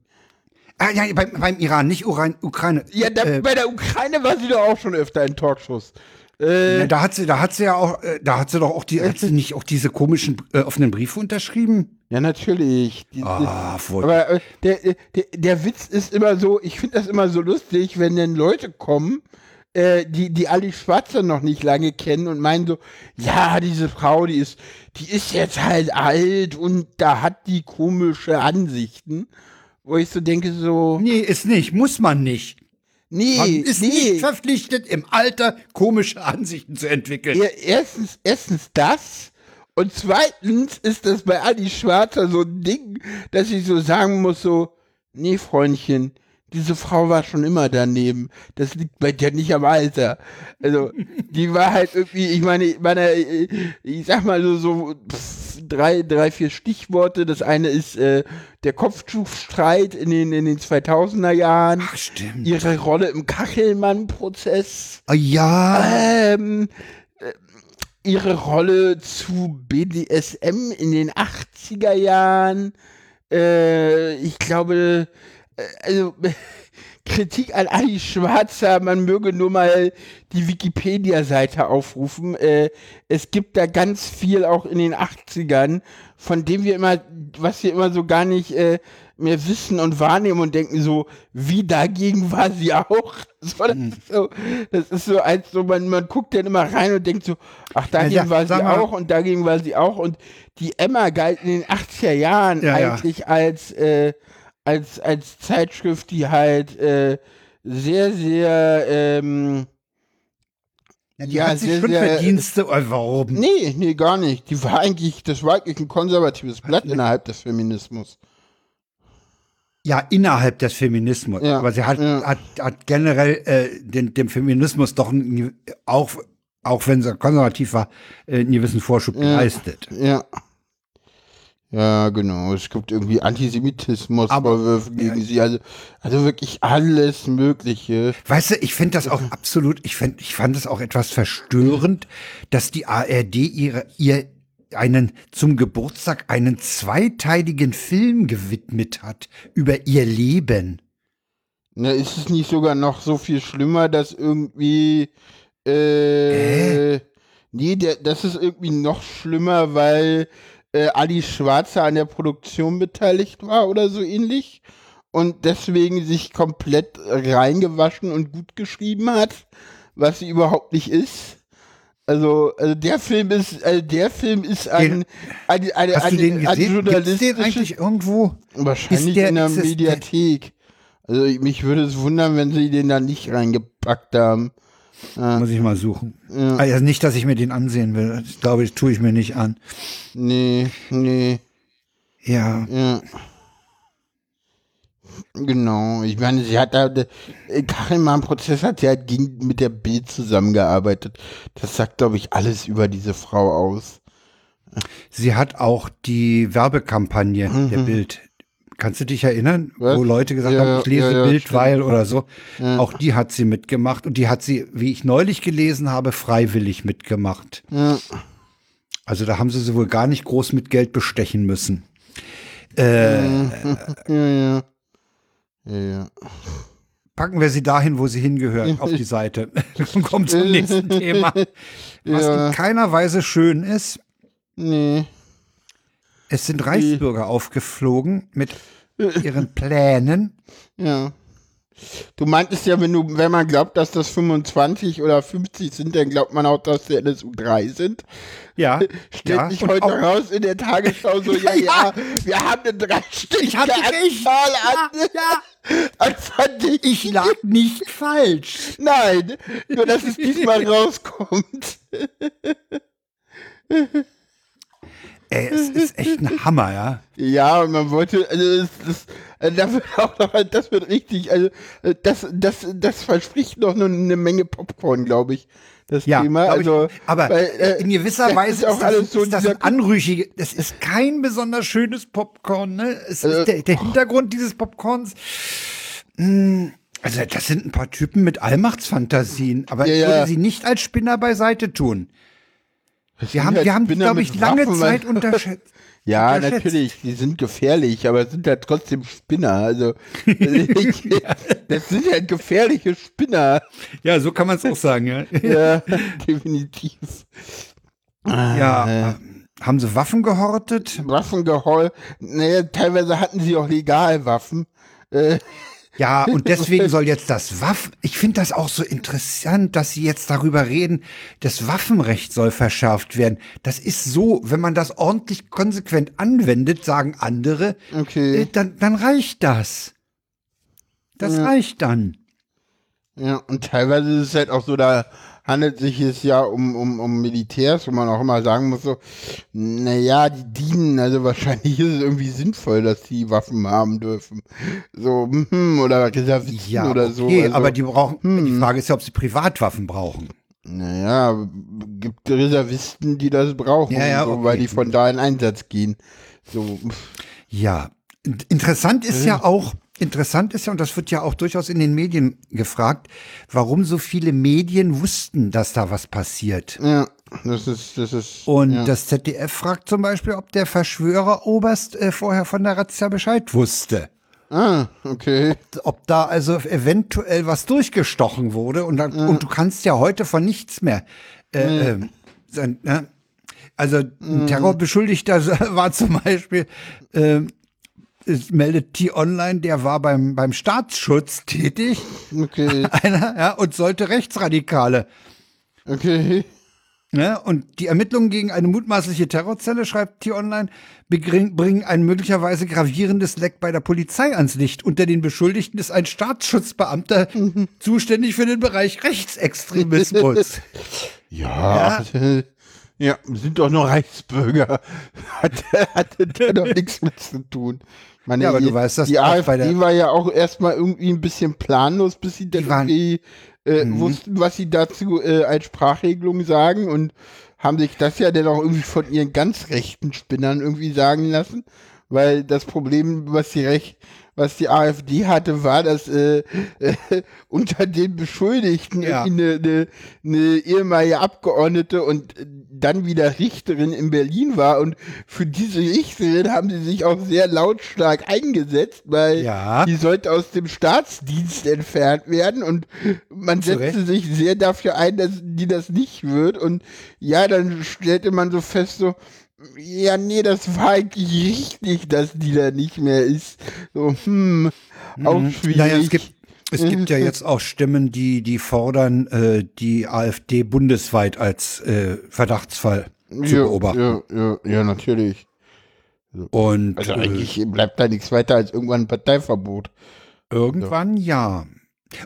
Ah, ja, beim, beim Iran, nicht Uran, Ukraine. Ja, da, äh, bei der Ukraine war sie doch auch schon öfter in Talkshows. Äh, da hat sie, da hat sie ja auch, äh, da hat sie doch auch die, hat sie nicht auch diese komischen äh, offenen Briefe unterschrieben? Ja, natürlich. Die, ah, aber äh, der, der, der Witz ist immer so, ich finde das immer so lustig, wenn dann Leute kommen, äh, die, die Ali Schwarzer noch nicht lange kennen und meinen so, ja, diese Frau, die ist, die ist jetzt halt alt und da hat die komische Ansichten wo ich so denke, so. Nee, ist nicht, muss man nicht. Nee, man ist nee. nicht verpflichtet, im Alter komische Ansichten zu entwickeln. Ja, erstens, erstens das. Und zweitens ist das bei Adi Schwarzer so ein Ding, dass ich so sagen muss, so, nee, Freundchen, diese Frau war schon immer daneben. Das liegt bei dir nicht am Alter. Also, die war halt irgendwie, ich meine, ich, meine, ich sag mal so, so pff, drei, drei, vier Stichworte. Das eine ist äh, der Kopftuchstreit in den, in den 2000er Jahren. Ach, stimmt. Ihre Rolle im Kachelmann-Prozess. Ah, ja. Ähm, äh, ihre Rolle zu BDSM in den 80er Jahren. Äh, ich glaube, äh, also Kritik an Ali Schwarzer, man möge nur mal die Wikipedia-Seite aufrufen. Äh, es gibt da ganz viel auch in den 80ern, von dem wir immer, was wir immer so gar nicht äh, mehr wissen und wahrnehmen und denken so, wie dagegen war sie auch. So, das, mhm. ist so, das ist so, als so, man, man guckt dann immer rein und denkt so, ach, dagegen ja, war sie auch und dagegen war sie auch und die Emma galt in den 80er Jahren ja, eigentlich ja. als äh, als, als Zeitschrift, die halt äh, sehr, sehr, ähm, Ja, die Ja, hat sich sehr, schon sehr- Verdienste erworben. Nee, nee, gar nicht. Die war eigentlich, das war eigentlich ein konservatives Blatt innerhalb des Feminismus. Ja, innerhalb des Feminismus. Ja, Aber sie hat, ja. hat, hat generell äh, den, dem Feminismus doch auch, auch wenn sie konservativ war, äh, einen gewissen Vorschub geleistet. Ja. Ja, genau. Es gibt irgendwie Antisemitismus, Vorwürfe gegen sie. Also, also wirklich alles Mögliche. Weißt du, ich finde das auch absolut, ich, find, ich fand es auch etwas verstörend, dass die ARD ihre, ihr einen zum Geburtstag einen zweiteiligen Film gewidmet hat über ihr Leben. Na, ist es nicht sogar noch so viel schlimmer, dass irgendwie. Äh, nee, der, das ist irgendwie noch schlimmer, weil äh, Ali Schwarzer an der Produktion beteiligt war oder so ähnlich. Und deswegen sich komplett reingewaschen und gut geschrieben hat, was sie überhaupt nicht ist. Also, also der Film ist, also der Film ist ein, eine, eine, Hast du eine, den gesehen? Den eigentlich irgendwo? Wahrscheinlich der- in der es der- Mediathek. Also ich- mich würde es wundern, wenn sie den da nicht reingepackt haben. Muss ich mal suchen. Also nicht, dass ich mir den ansehen will. Das glaube ich, tue ich mir nicht an. Nee, nee, Ja. ja. Genau, ich meine, sie hat da, äh, im Prozess hat ja ging mit der Bild zusammengearbeitet. Das sagt, glaube ich, alles über diese Frau aus. Sie hat auch die Werbekampagne der Bild. Kannst du dich erinnern. Was? wo Leute gesagt Ja, haben, ich lese ja, ja, Bild, stimmt. weil oder so. Auch die hat sie mitgemacht und die hat sie, wie ich neulich gelesen habe, freiwillig mitgemacht. Also da haben sie sie wohl gar nicht groß mit Geld bestechen müssen. ja, ja. Ja. Packen wir sie dahin, wo sie hingehört, auf die Seite. Und kommen zum nächsten Thema. Was in keiner Weise schön ist, Nee. Es sind Reichsbürger aufgeflogen mit ihren Plänen. Ja. Du meintest ja, wenn du, wenn man glaubt, dass das 25 oder 50 sind, dann glaubt man auch, dass die NSU 3 sind. Ja, Stellt ja. sich heute raus in der Tagesschau so, ja, ja, wir haben eine dreistellige. Anzahl an, ja, Verdächtigen. ich lag nicht falsch. Nein, nur dass es diesmal rauskommt. Ey, es ist echt ein Hammer, ja. Ja, und man wollte, also das, das, da wird auch noch, das wird richtig, also äh, das, das, das verspricht noch eine, eine Menge Popcorn, glaube ich. Das Ja, Thema. Also, ich, aber weil, äh, in gewisser das Weise ist auch ist das, alles so ist das ein anrüchige, das ist kein besonders schönes Popcorn, ne? Es Äh, ist der, der Hintergrund dieses Popcorns. mh, Also, das sind ein paar Typen mit Allmachtsfantasien, aber Ja, ich ja. würde sie nicht als Spinner beiseite tun. Wir haben, halt wir haben glaube ich, lange Waffen, Zeit unterschätzt. Ja, unterschätzt. natürlich, die sind gefährlich, aber sind halt trotzdem Spinner. Also, das sind halt gefährliche Spinner. Ja, so kann man es auch sagen, ja. Ja, definitiv. Ja, äh, haben sie Waffen gehortet? Waffengeheul. Naja, teilweise hatten sie auch Legalwaffen. Äh, Ja, und deswegen soll jetzt das Waffen, ich finde das auch so interessant, dass sie jetzt darüber reden, das Waffenrecht soll verschärft werden. Das ist so, wenn man das ordentlich konsequent anwendet, sagen andere, Okay. äh, dann, dann reicht das. Das reicht dann. Ja, und teilweise ist es halt auch so, da handelt sich es ja um, um, um Militärs, wo man auch immer sagen muss, so, naja, die dienen, also wahrscheinlich ist es irgendwie sinnvoll, dass die Waffen haben dürfen. So, hm, oder Reservisten Ja, oder so. okay, also, aber die brauchen, die Frage ist ja, ob sie Privatwaffen brauchen. Naja, gibt Reservisten, die das brauchen, Ja, ja, so, okay. weil die von da in Einsatz gehen. So, Ja, In- interessant ist ja auch, interessant ist ja, und das wird ja auch durchaus in den Medien gefragt, warum so viele Medien wussten, dass da was passiert. ja, das ist, das ist. Und ja. das ZDF fragt zum Beispiel, ob der Verschwörer Oberst äh, vorher von der Razzia Bescheid wusste. Ah, okay. Ob da also eventuell was durchgestochen wurde. Und, dann, und du kannst ja heute von nichts mehr. Äh, ähm, sein, ne? Also ein Terrorbeschuldigter war zum Beispiel, ähm, meldet T-Online, der war beim, beim Staatsschutz tätig, Okay, einer, ja, und sollte Rechtsradikale okay. Ne? Und die Ermittlungen gegen eine mutmaßliche Terrorzelle, schreibt T-Online, bringen ein möglicherweise gravierendes Leck bei der Polizei ans Licht. Unter den Beschuldigten ist ein Staatsschutzbeamter zuständig für den Bereich Rechtsextremismus. ja, ja, ja, sind doch nur Reichsbürger. Hatte, hatte der doch nichts mit zu tun. Meine, Ja, aber die, du weißt, dass die AfD der- war ja auch erstmal irgendwie ein bisschen planlos, bis sie dann waren- irgendwie äh, Mhm. wussten, was sie dazu äh, als Sprachregelung sagen und haben sich das ja dann auch irgendwie von ihren ganz rechten Spinnern irgendwie sagen lassen, weil das Problem, was die Recht, was die AfD hatte, war, dass äh, äh, unter den Beschuldigten Ja. eine, eine, eine ehemalige Abgeordnete und äh, dann wieder Richterin in Berlin war und für diese Richterin haben sie sich auch sehr lautstark eingesetzt, weil Ja. die sollte aus dem Staatsdienst entfernt werden und man setzte sich sehr dafür ein, dass die das nicht wird und ja, dann stellte man so fest, so, ja, nee, das war eigentlich richtig, dass die da nicht mehr ist. So, hm, auch schwierig. Naja, es gibt, es gibt ja jetzt auch Stimmen, die, die fordern, äh, die AfD bundesweit als äh, Verdachtsfall zu ja, beobachten. Ja, ja, ja, natürlich. Und Also äh, eigentlich bleibt da nichts weiter als irgendwann ein Parteiverbot. irgendwann ja.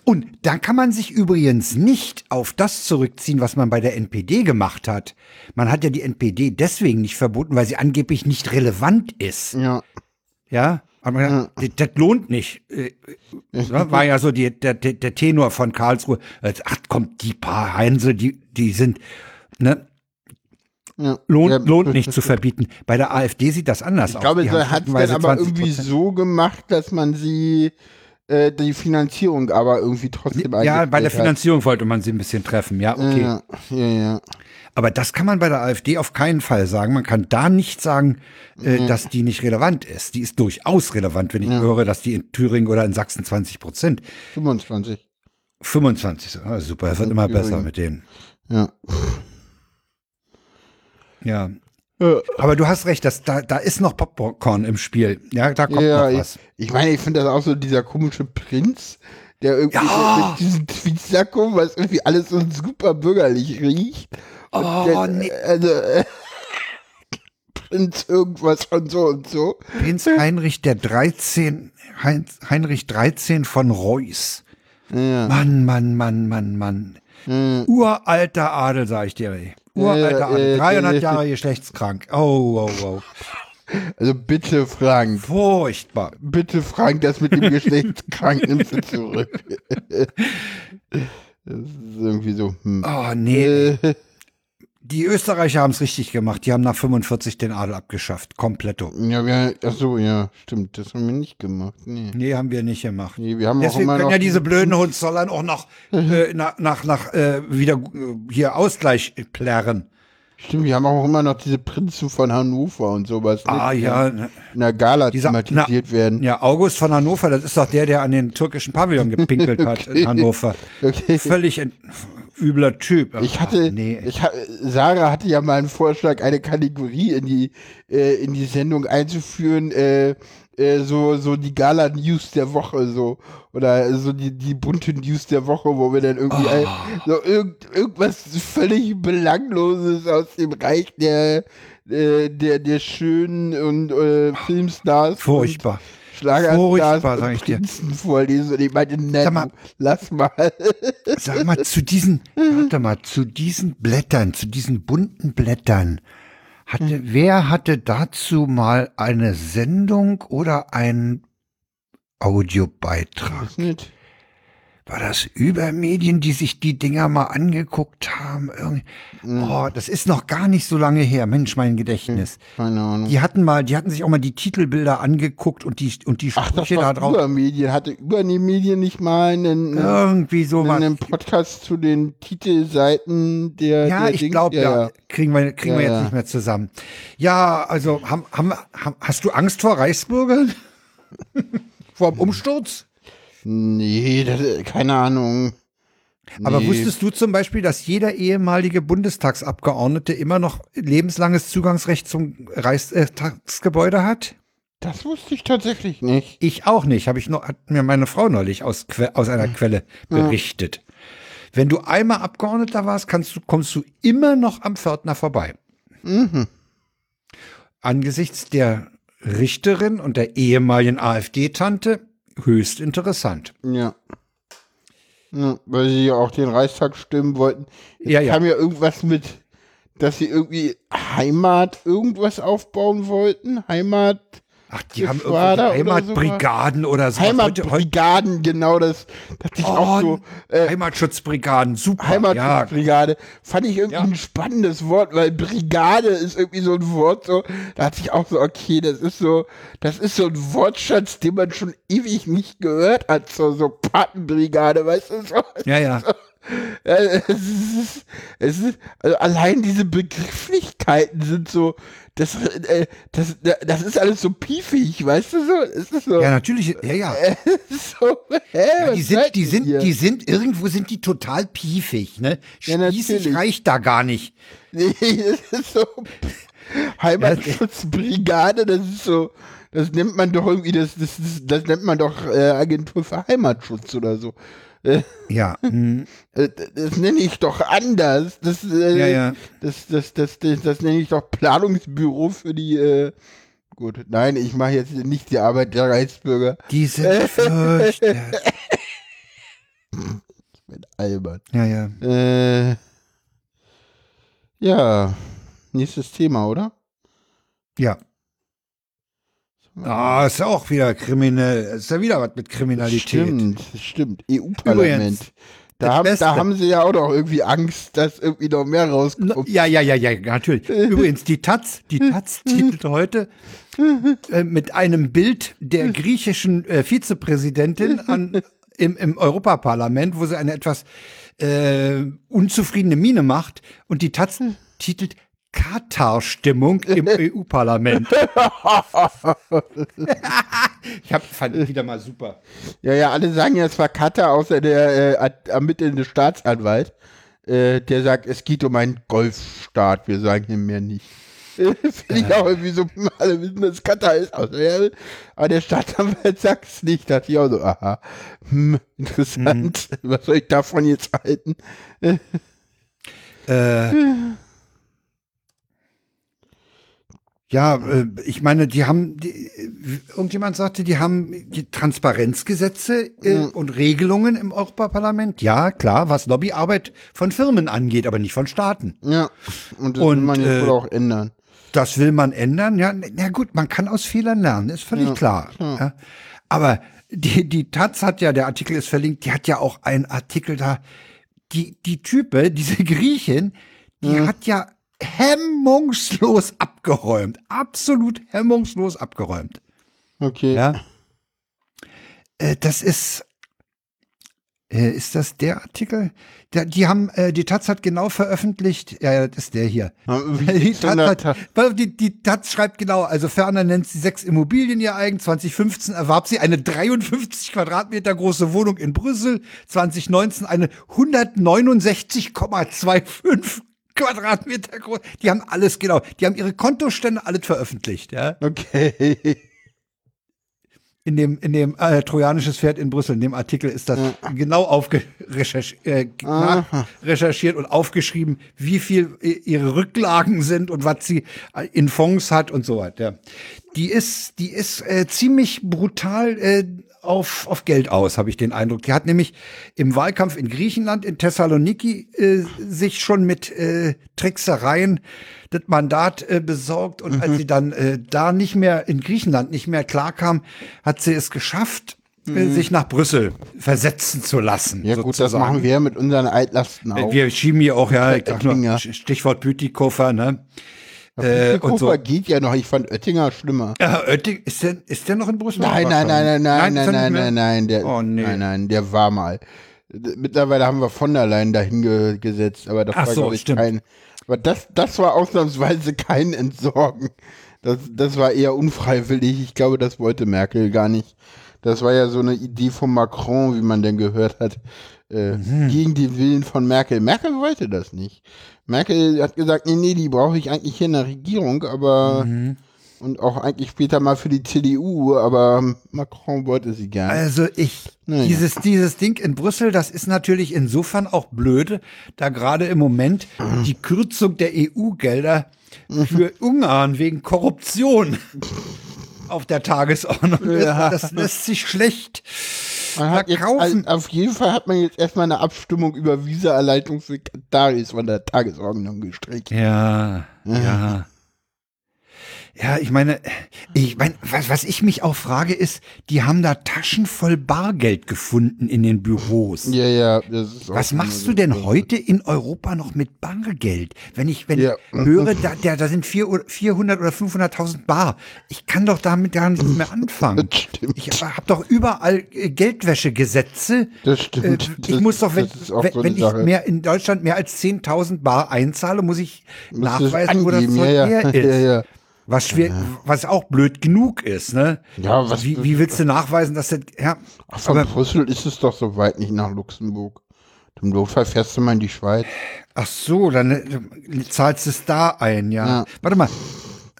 Und da kann man sich übrigens nicht auf das zurückziehen, was man bei der NPD gemacht hat. Man hat ja die NPD deswegen nicht verboten, weil sie angeblich nicht relevant ist. Ja. Ja, aber man, das, das lohnt nicht. Äh, ne, War ja so die, der, der, Tenor von Karlsruhe. Ach komm, die paar Heinze, die, die sind, ne, ja. lohnt, ja. lohnt nicht zu verbieten. Bei der AfD sieht das anders Ich aus. glaube, Die er haben hat es dann aber 20%. irgendwie so gemacht, dass man sie, äh, die Finanzierung aber irgendwie trotzdem Ja, bei der. Finanzierung wollte man sie ein bisschen treffen, ja, okay. Ja, ja, ja. Aber das kann man bei der AfD auf keinen Fall sagen. Man kann da nicht sagen, äh, dass die nicht relevant ist. Die ist durchaus relevant, wenn ich höre, dass die in Thüringen oder in Sachsen 20 Prozent, 25. 25, sind. Ah, super, es wird immer besser mit denen. Ja. Ja. Aber du hast recht, dass da, da ist noch Popcorn im Spiel. Ja, da kommt ja, noch ich, was. ich meine, ich finde das auch so dieser komische Prinz, der irgendwie Ja. mit diesem Tweetsacko, was irgendwie alles so super bürgerlich riecht. Oh, der, nee. Also, äh, Prinz irgendwas und so und so. Prinz Heinrich der 13, Heinz, Heinrich 13 von Reuß. Ja. Mann, Mann, Mann, Mann, Mann. Uralter Adel, sag ich dir. ey. Uralter Ja, Adel. äh, 300 äh, Jahre geschlechtskrank. Oh, oh, oh. Also bitte, Frank. Furchtbar. Bitte, Frank, das mit dem Geschlechtskrank nimmst du zurück. Das ist irgendwie so. Hm. Oh, nee. Äh, Die Österreicher haben es richtig gemacht. Die haben nach 45 den Adel abgeschafft. Kompletto. ja, wir, ach so, ja, stimmt. Das haben wir nicht gemacht. Nee. Nee, haben wir nicht gemacht. Nee, wir haben auch Deswegen immer können ja diese blöden Hohenzollern auch noch äh, nach, nach, nach äh, wieder äh, hier Ausgleich plärren. Stimmt, wir haben auch immer noch diese Prinzen von Hannover und sowas. Ah ne, die ja, dann In der Gala Dieser- thematisiert werden. ja, August von Hannover, das ist doch der, der an den türkischen Pavillon gepinkelt hat in Hannover. Okay. Völlig übler Typ. Ich hatte, nee. ich Sarah hatte ja mal einen Vorschlag, eine Kategorie in die, äh, in die Sendung einzuführen, äh, äh, so, so die Gala-News der Woche, so, oder so die, die bunte News der Woche, wo wir dann irgendwie Oh. ein, so irgend, irgendwas völlig Belangloses aus dem Reich der, äh, der, der schönen und äh, Filmstars. Furchtbar. Und Schlagerstars Furchtbar, sag ich dir. Vorlesen. Und ich meinte, ne, Sag mal. lass mal. Sag mal, zu diesen, warte mal, zu diesen Blättern, zu diesen bunten Blättern, hatte, wer hatte dazu mal eine Sendung oder einen Audiobeitrag? Nicht. War das Übermedien, die sich die Dinger mal angeguckt haben? Irgendwie? Oh, das ist noch gar nicht so lange her. Mensch, mein Gedächtnis. Keine Ahnung. Die hatten mal, die hatten sich auch mal die Titelbilder angeguckt und die, und die Ach, das Sprüche da drauf. Übermedien. Hatte Übermedien nicht mal einen, Irgendwie so einen Podcast zu den Titelseiten der Ja, der ich glaube, ja, ja. kriegen wir, kriegen Ja, wir jetzt ja. nicht mehr zusammen. Ja, also haben, haben, haben, hast du Angst vor Reichsbürgern? vor dem Umsturz? Nee, das, keine Ahnung. Aber Nee. wusstest du zum Beispiel, dass jeder ehemalige Bundestagsabgeordnete immer noch lebenslanges Zugangsrecht zum Reichstagsgebäude hat? Das wusste ich tatsächlich nicht. Ich auch nicht, habe ich noch, hat mir meine Frau neulich aus, Que aus einer Quelle berichtet. Wenn du einmal Abgeordneter warst, kannst du, kommst du immer noch am Pförtner vorbei. Mhm. Angesichts der Richterin und der ehemaligen AfD-Tante höchst interessant. Ja. ja. Weil sie ja auch den Reichstag stimmen wollten. Ja, ja. Kam ja irgendwas mit, dass sie irgendwie Heimat irgendwas aufbauen wollten. Heimat. Ach, die haben oder Heimatbrigaden oder so. Heimatbrigaden, genau das. Dachte ich auch so. Äh, Heimatschutzbrigaden, super. Ja, Heimatschutzbrigade. Fand ich irgendwie Ja. ein spannendes Wort, weil Brigade ist irgendwie so ein Wort, so, da hatte ich auch so, okay, das ist so, das ist so ein Wortschatz, den man schon ewig nicht gehört hat, so, so Patenbrigade, weißt du, so. ja, ja. Ja, es ist, es ist, also allein diese Begrifflichkeiten sind so, das, äh, das, das ist alles so piefig, weißt du so? Ist so, Ja, natürlich, ja, ja. so hä, Ja, die sind, die sind, hier? die sind, irgendwo sind die total piefig, ne? Ja, Spießig natürlich. reicht da gar nicht. Nee, das ist so. Heimatschutzbrigade, das ist so. Das nennt man doch irgendwie, das, das, das, das nennt man doch äh, Agentur für Heimatschutz oder so. Äh, Ja, hm, äh, das nenne ich doch anders. Das, äh, Ja, ja. Das, das, das, das, das nenne ich doch Planungsbüro für die. Äh, gut, nein, ich mache jetzt nicht die Arbeit der Reichsbürger. die sind fürchterlich. Ich bin albern. Ja, ja. Äh, ja, nächstes Thema, oder? Ja. Ah, ist ja auch wieder kriminell. Ist ja wieder was mit Kriminalität. Stimmt, stimmt. EU-Parlament. Da, da haben sie ja auch noch irgendwie Angst, dass irgendwie noch mehr rauskommt. Ja, ja, ja, ja, natürlich. Übrigens, die Taz, die Taz titelt heute äh, mit einem Bild der griechischen äh, Vizepräsidentin an, im, im Europaparlament, wo sie eine etwas äh, unzufriedene Miene macht. Und die Taz titelt Katar-Stimmung im EU-Parlament. ich hab, fand ich wieder mal super. Ja, ja, alle sagen ja, es war Katar, außer der äh, ermittelnde Staatsanwalt. Äh, der sagt, es geht um einen Golfstaat, wir sagen ihm mehr nicht. Finde ich auch irgendwie so, alle wissen, dass Katar ist, er, aber der Staatsanwalt sagt es nicht. Da dachte ich auch so, aha, hm, interessant, was soll ich davon jetzt halten? Äh, ja, äh, ich meine, die haben, die, irgendjemand sagte, die haben die Transparenzgesetze äh, und Regelungen im Europaparlament. Ja, klar, was Lobbyarbeit von Firmen angeht, aber nicht von Staaten. Ja, und das Und, will man jetzt äh, wohl auch ändern. Das will man ändern. Ja, na gut, man kann aus Fehlern lernen, ist völlig klar. Ja. Aber die, die Taz hat ja, der Artikel ist verlinkt, die hat ja auch einen Artikel da. Die, die Type, diese Griechin, die hat ja hemmungslos abgeräumt. Absolut hemmungslos abgeräumt. Okay. Ja. Äh, das ist, äh, ist das der Artikel? Der, die haben, äh, die Taz hat genau veröffentlicht, ja, das ist der hier. Die Taz, hat, die, die Taz schreibt genau, also Ferner nennt sie sechs Immobilien ihr eigen. 2015 erwarb sie eine 53 Quadratmeter große Wohnung in Brüssel. 2019 eine 169,25 Quadratmeter groß. Die haben alles genau. Die haben ihre Kontostände alles veröffentlicht, ja. Okay. In dem, in dem äh, trojanisches Pferd in Brüssel, in dem Artikel ist das genau aufgerecherchiert äh, recherchiert und aufgeschrieben, wie viel i- ihre Rücklagen sind und was sie äh, in Fonds hat und so weiter. Ja. Die ist, die ist äh, ziemlich brutal äh, auf, auf Geld aus, habe ich den Eindruck. Die hat nämlich im Wahlkampf in Griechenland, in Thessaloniki, äh, sich schon mit äh, Tricksereien das Mandat äh, besorgt. Und Mhm. als sie dann äh, da nicht mehr in Griechenland nicht mehr klarkam, hat sie es geschafft, äh, sich nach Brüssel versetzen zu lassen. Mhm. Ja gut, das machen wir mit unseren Altlasten auch. Wir schieben hier auch, ja, ich sag nur. Stichwort Bütikofer, ne? Äh, und so. geht ja noch. Ich fand Oettinger schlimmer. Ja, Oetting, ist der, ist der noch in Brüssel? Nein, nein, nein, nein, nein, nein, nein, nein, nein, der, Oh, nee. nein, nein, der war mal. Mittlerweile haben wir von der Leyen dahin ge gesetzt, aber das Ach war, so, glaube ich, stimmt. kein, aber das, das war ausnahmsweise kein Entsorgen. Das, das war eher unfreiwillig. Ich glaube, das wollte Merkel gar nicht. Das war ja so eine Idee von Macron, wie man denn gehört hat, äh, Mhm. gegen den Willen von Merkel. Merkel wollte das nicht. Merkel hat gesagt, nee, nee, die brauche ich eigentlich hier in der Regierung, aber Mhm. Und auch eigentlich später mal für die CDU, aber Macron wollte sie gerne. Also ich, Naja. dieses, dieses Ding in Brüssel, das ist natürlich insofern auch blöde, da gerade im Moment die Kürzung der EU-Gelder für Ungarn wegen Korruption auf der Tagesordnung. Ja. Das lässt sich schlecht Man hat jetzt, verkaufen. also auf jeden Fall hat man jetzt erstmal eine Abstimmung über Visa-Erleichterung für Kataris von der Tagesordnung gestrichen. Ja, ja. Ja, ich meine, ich meine, was, was ich mich auch frage, ist, die haben da Taschen voll Bargeld gefunden in den Büros. Ja, ja, das ist auch Was machst du denn heute in Europa noch mit Bargeld? Wenn ich, wenn Ja. ich höre, da, da, da sind vier oder- 400 oder 500.000 Bar. Ich kann doch damit gar nichts mehr anfangen. Das stimmt. Ich habe doch überall äh, Geldwäschegesetze. Das Äh, stimmt. ich Das- muss doch, wenn, wenn, wenn ich mehr in Deutschland mehr als 10.000 Bar einzahle, muss ich nachweisen, wo das. Zeug ja, ja. her ist. ja, ja. Was schwer, was auch blöd genug ist, ne? Ja, was- wie, wie willst du nachweisen, dass das, ja, Ach, von aber, Brüssel ist es doch so weit nicht nach Luxemburg. Im Notfall fährst du mal in die Schweiz. ach so, dann äh, zahlst du es da ein, ja. Ja. Warte mal.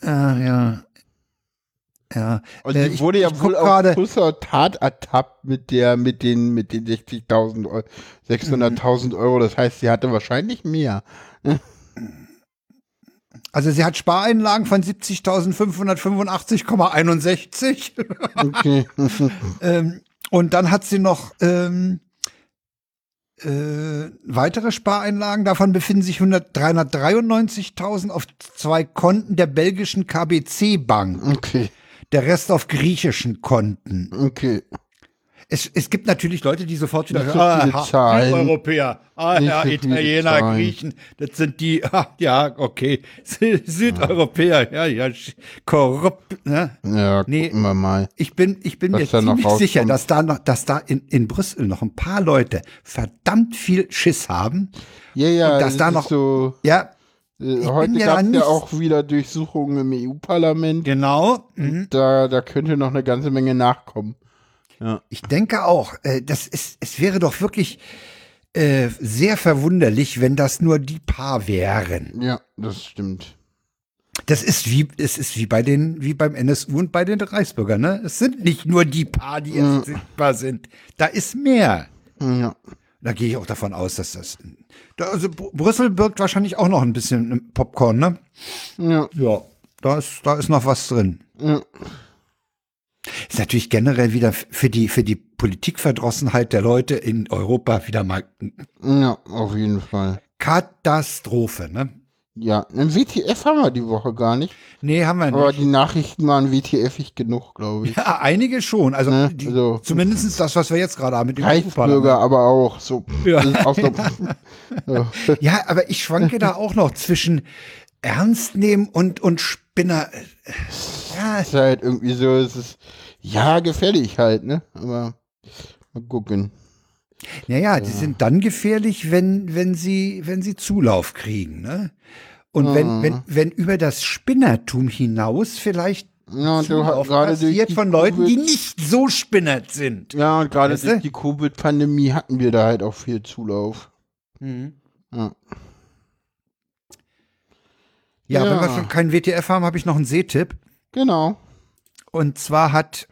Äh, ja. Ja. Und Äh, ich- wurde ja ich wohl auch gerade- größer Tat ertappt mit der, mit den, mit den 60.000 Euro, 600.000 Euro. Das heißt, sie hatte wahrscheinlich mehr. Also sie hat Spareinlagen von 70.585,61 Okay. ähm, und dann hat sie noch ähm, äh, weitere Spareinlagen. Davon befinden sich 100 393.000 auf zwei Konten der belgischen KBC Bank. okay. Der Rest auf griechischen Konten. Okay. Es, es gibt natürlich Leute, die sofort wieder Nicht so hören, viele ah, Zahlen. die Europäer, ah, Nicht ja, so Italiener, Zahlen. Griechen, das sind die, ah, ja, okay, Sü- Südeuropäer, ja, ja, korrupt, ne? Ja, Nee. gucken wir mal. Ich bin, ich bin mir ziemlich sicher, dass da noch, dass da in, in Brüssel noch ein paar Leute verdammt viel Schiss haben. Ja, ja, Und dass das da noch- so. Ja, Äh, bin heute ja gab es ja auch wieder Durchsuchungen im EU-Parlament. genau. Mhm. Da, da könnte noch eine ganze Menge nachkommen. Ich denke auch, äh, das ist, es wäre doch wirklich äh, sehr verwunderlich, wenn das nur die paar wären. Ja, das stimmt. Das ist wie, es ist wie bei den, wie beim NSU und bei den Reichsbürgern, ne? Es sind nicht nur die paar, die jetzt sichtbar sind. Da ist mehr. Ja. Da gehe ich auch davon aus, dass das. Da, also Br- Brüssel birgt wahrscheinlich auch noch ein bisschen Popcorn, ne? Ja. Ja. Da ist, da ist noch was drin. Ja. Ist natürlich generell wieder für die, für die Politikverdrossenheit der Leute in Europa wieder mal Ja, auf jeden Fall. Katastrophe, ne? Ja, ein WTF haben wir die Woche gar nicht. Nee, haben wir nicht. Aber die Nachrichten waren WTF-ig genug, glaube ich. ja, einige schon. Also, Ne, die, also- zumindest das, was wir jetzt gerade haben mit dem Reichsbürger aber auch. So. Ja. Auch so ja. Ja, aber ich schwanke da auch noch zwischen Ernst nehmen und, und Spinner. Ja, ist halt irgendwie so, es ist ja gefährlich halt, ne? Aber mal gucken. ja, ja, die sind dann gefährlich, wenn, wenn sie, wenn sie Zulauf kriegen, ne? Und wenn, wenn, wenn über das Spinnertum hinaus vielleicht Ja, und du Zulauf gerade durch passiert die von Leuten, die Covid- nicht so spinnert sind. Ja, und gerade Weißt du? durch die Covid-Pandemie hatten wir da halt auch viel Zulauf. Mhm. Ja. Ja, Ja. wenn wir schon keinen WTF haben, habe ich noch einen Seetipp. Genau. Und zwar hat,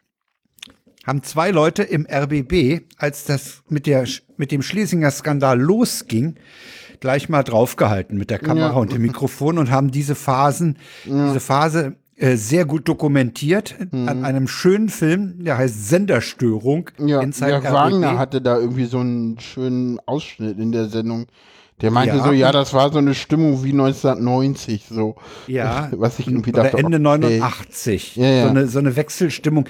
haben zwei Leute im RBB, als das mit, der, mit dem Schlesinger Skandal losging, gleich mal draufgehalten mit der Kamera Ja. und dem Mikrofon und haben diese Phasen, diese Phase äh, sehr gut dokumentiert an einem schönen Film, der heißt Senderstörung. Mhm. Ja, Inside. Wagner hatte da irgendwie so einen schönen Ausschnitt in der Sendung. Der meinte Ja. so, ja, das war so eine Stimmung wie 1990, so. Ja, Was ich irgendwie oder dachte, Ende okay. 89. Ja, ja. So, eine, so eine Wechselstimmung.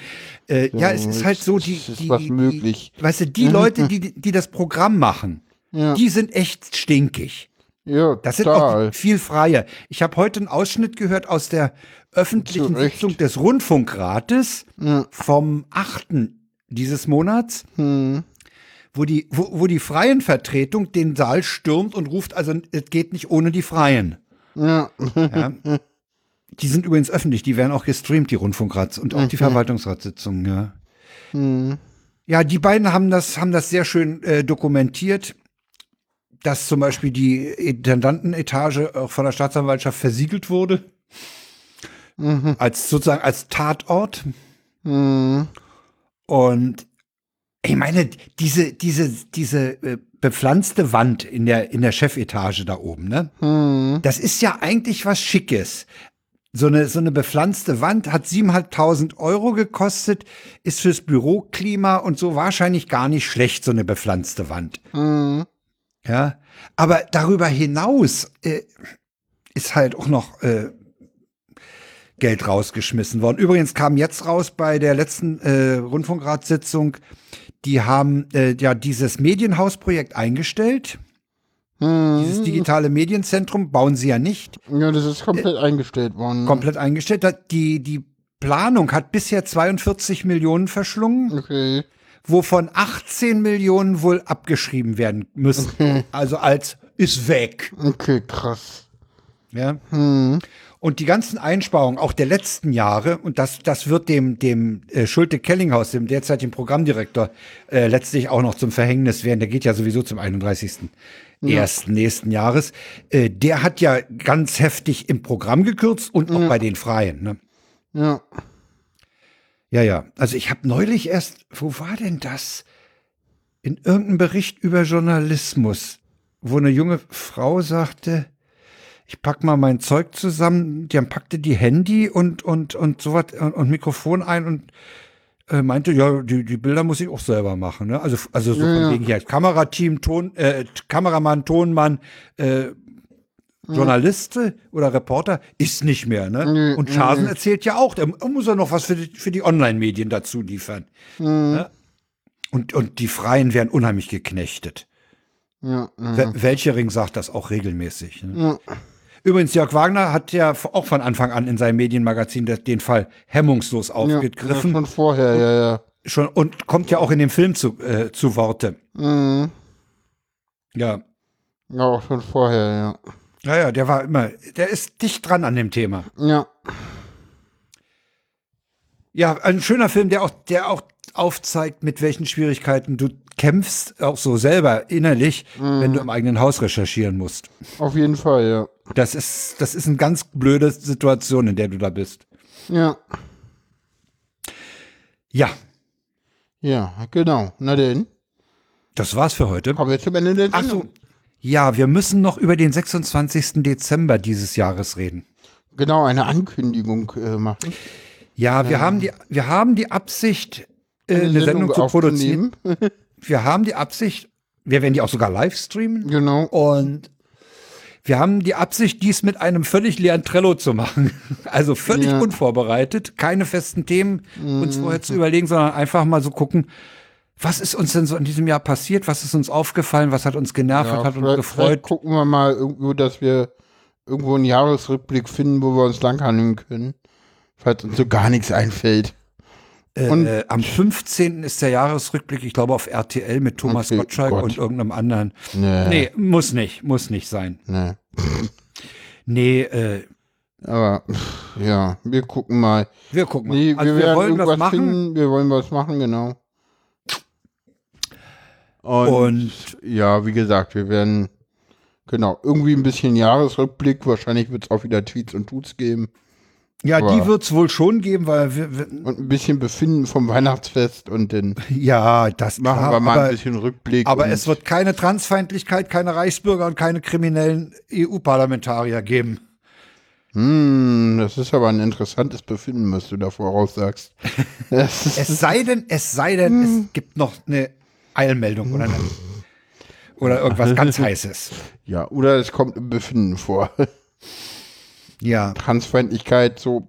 Äh, ja, es ist halt so, die, die, was die, möglich. Die, weißt du, die Leute, die, die das Programm machen, die sind echt stinkig. Ja, Das sind total. auch viel freier. Ich habe heute einen Ausschnitt gehört aus der öffentlichen Zu Recht. Sitzung des Rundfunkrates vom 8. dieses Monats, Hm. Wo die, wo, wo die freien Vertretung den Saal stürmt und ruft, also es geht nicht ohne die Freien. Ja. Ja. Die sind übrigens öffentlich, die werden auch gestreamt, die Rundfunkrats und auch die Verwaltungsratssitzungen, ja. Hm. Ja, die beiden haben das, haben das sehr schön äh, dokumentiert, dass zum Beispiel die Intendantenetage auch von der Staatsanwaltschaft versiegelt wurde. als sozusagen als Tatort. Mhm. Und ich meine, diese, diese, diese äh, bepflanzte Wand in der, in der Chefetage da oben, ne? Mhm. Das ist ja eigentlich was Schickes. So eine, so eine bepflanzte Wand hat 7.500 Euro gekostet, ist fürs Büroklima und so wahrscheinlich gar nicht schlecht, so eine bepflanzte Wand. Mhm. Ja, aber darüber hinaus äh, ist halt auch noch äh, Geld rausgeschmissen worden. Übrigens kam jetzt raus bei der letzten äh, Rundfunkratssitzung, die haben äh, ja dieses Medienhausprojekt eingestellt. Mhm. Dieses digitale Medienzentrum bauen sie ja nicht, Ja, das ist komplett eingestellt worden. komplett eingestellt. Die, die Planung hat bisher 42 Millionen verschlungen, Okay. wovon 18 Millionen wohl abgeschrieben werden müssen. Also als ist weg. Okay, krass. Ja. Mhm. Und die ganzen Einsparungen, auch der letzten Jahre, und das, das wird dem, dem äh, Schulte-Kellinghaus, dem derzeitigen Programmdirektor, äh, letztlich auch noch zum Verhängnis werden. Der geht ja sowieso zum 31. ersten nächsten Jahres. Äh, der hat ja ganz heftig im Programm gekürzt und auch bei den Freien. Ne? Ja. Ja, ja. Also ich habe neulich erst, wo war denn das? In irgendeinem Bericht über Journalismus, wo eine junge Frau sagte, ich pack mal mein Zeug zusammen, die packte die Handy und und und sowas und, und Mikrofon ein und äh, meinte, ja, die, die Bilder muss ich auch selber machen. Ne? Also also so Ja, von ja. wegen hier Kamerateam, Ton, äh, Kameramann, Tonmann, äh, Journalist oder Reporter ist nicht mehr. Ne? Und Schasen erzählt ja auch, der muss ja noch was für die, für die Online-Medien dazu liefern. Ne? Und, und die Freien werden unheimlich geknechtet. Ja. Ja. Wel- Welchering sagt das auch regelmäßig. Ne? ja. Übrigens, Jörg Wagner hat ja auch von Anfang an in seinem Medienmagazin den Fall hemmungslos Ja, aufgegriffen schon vorher, ja, ja. schon, und kommt ja auch in dem Film zu, äh, zu Worte. Mhm. Ja. Ja, auch schon vorher, ja, ja, der war immer, der ist dicht dran an dem Thema. ja. Ja. Ja, ein schöner Film, der auch, der auch aufzeigt, mit welchen Schwierigkeiten du kämpfst, auch so selber innerlich, wenn du im eigenen Haus recherchieren musst. Auf jeden Fall, ja. Das ist, das ist eine ganz blöde Situation, in der du da bist. Ja. Ja, Ja, genau. Na denn, das war's für heute. kommen wir zum Ende der Ach Sendung. so. Ja, wir müssen noch über den 26. Dezember dieses Jahres reden. Genau, eine Ankündigung äh, machen. Ja, wir haben die, wir haben die Absicht, äh, eine, Sendung, zu produzieren. Wir haben die Absicht, wir werden die auch sogar live streamen. Genau. Und wir haben die Absicht, dies mit einem völlig leeren Trello zu machen. Also völlig Ja. unvorbereitet, keine festen Themen uns vorher zu überlegen, sondern einfach mal so gucken, was ist uns denn so in diesem Jahr passiert? Was ist uns aufgefallen? Was hat uns genervt? Ja, was hat uns gefreut? gucken wir mal irgendwo, dass wir irgendwo einen Jahresrückblick finden, wo wir uns langhangeln können. Falls uns so gar nichts einfällt. Und- äh, am 15. ist der Jahresrückblick, ich glaube, auf RTL mit Thomas Okay, Gottschalk Gott. und irgendeinem anderen. Nee. Nee, muss nicht, muss nicht sein. Nee. Nee, äh, Aber ja, wir gucken mal. wir gucken mal. Nee, also wir, wir, wollen was machen finden. Wir wollen was machen, genau. Und, und ja, wie gesagt, wir werden genau irgendwie ein bisschen Jahresrückblick. Wahrscheinlich wird es auch wieder Tweets und Tuts geben. Ja, aber- die wird's wohl schon geben, weil wir, wir Und ein bisschen Befinden vom Weihnachtsfest und dann ja, das machen klar, wir mal aber, ein bisschen Rückblick. aber es wird keine Transfeindlichkeit, keine Reichsbürger und keine kriminellen EU-Parlamentarier geben. Hm, das ist aber ein interessantes Befinden, was du da voraussagst. Es sei denn, es sei denn, es gibt noch eine Eilmeldung oder, eine, oder irgendwas ganz Heißes. ja, oder es kommt im Befinden vor. Ja, Transfeindlichkeit, so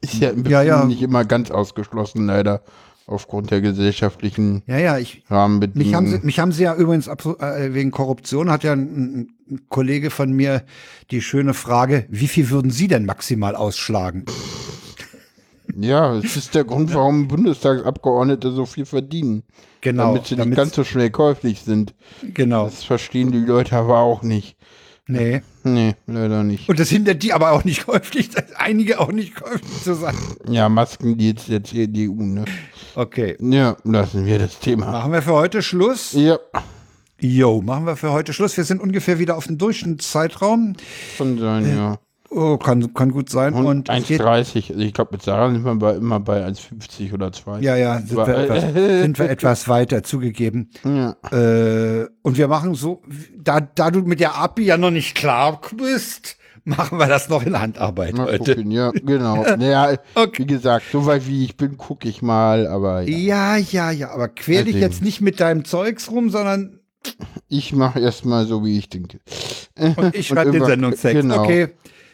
ist ja Ja, ja. nicht immer ganz ausgeschlossen, leider, aufgrund der gesellschaftlichen ja, ja, ich, Rahmenbedingungen. Mich haben, sie, mich haben sie ja übrigens äh, wegen Korruption, hat ja ein, ein Kollege von mir die schöne Frage, wie viel würden Sie denn maximal ausschlagen? ja, es ist der Grund, warum Bundestagsabgeordnete so viel verdienen. Genau, damit sie nicht ganz so schnell käuflich sind. Genau. Das verstehen die Leute aber auch nicht. Nee. Nee, leider nicht. Und das hindert die aber auch nicht käuflich, einige auch nicht käuflich zu sein. Ja, Maskendeals der CDU, ne? Okay. Ja, lassen wir das Thema. Machen wir für heute Schluss? Ja, Jo, machen wir für heute Schluss. Wir sind ungefähr wieder auf dem Durchschnittszeitraum. kann sein, ja. Oh, kann, kann gut sein. Und, Und es geht, 1,30. Also ich glaube, mit Sarah sind wir bei, immer bei 1,50 oder 2. ja, ja, sind wir, etwas, sind wir etwas weiter zugegeben. Ja. Äh, und wir machen so, da, da du mit der API ja noch nicht klar bist, machen wir das noch in Handarbeit Mal heute. gucken, ja, genau. Naja, Okay. wie gesagt, so weit wie ich bin, gucke ich mal, aber ja, Ja, ja, ja, aber quer dich Deswegen. jetzt nicht mit deinem Zeugs rum, sondern ich mache erstmal so, wie ich denke. und ich schreibe den Sendungstext. Genau. Okay.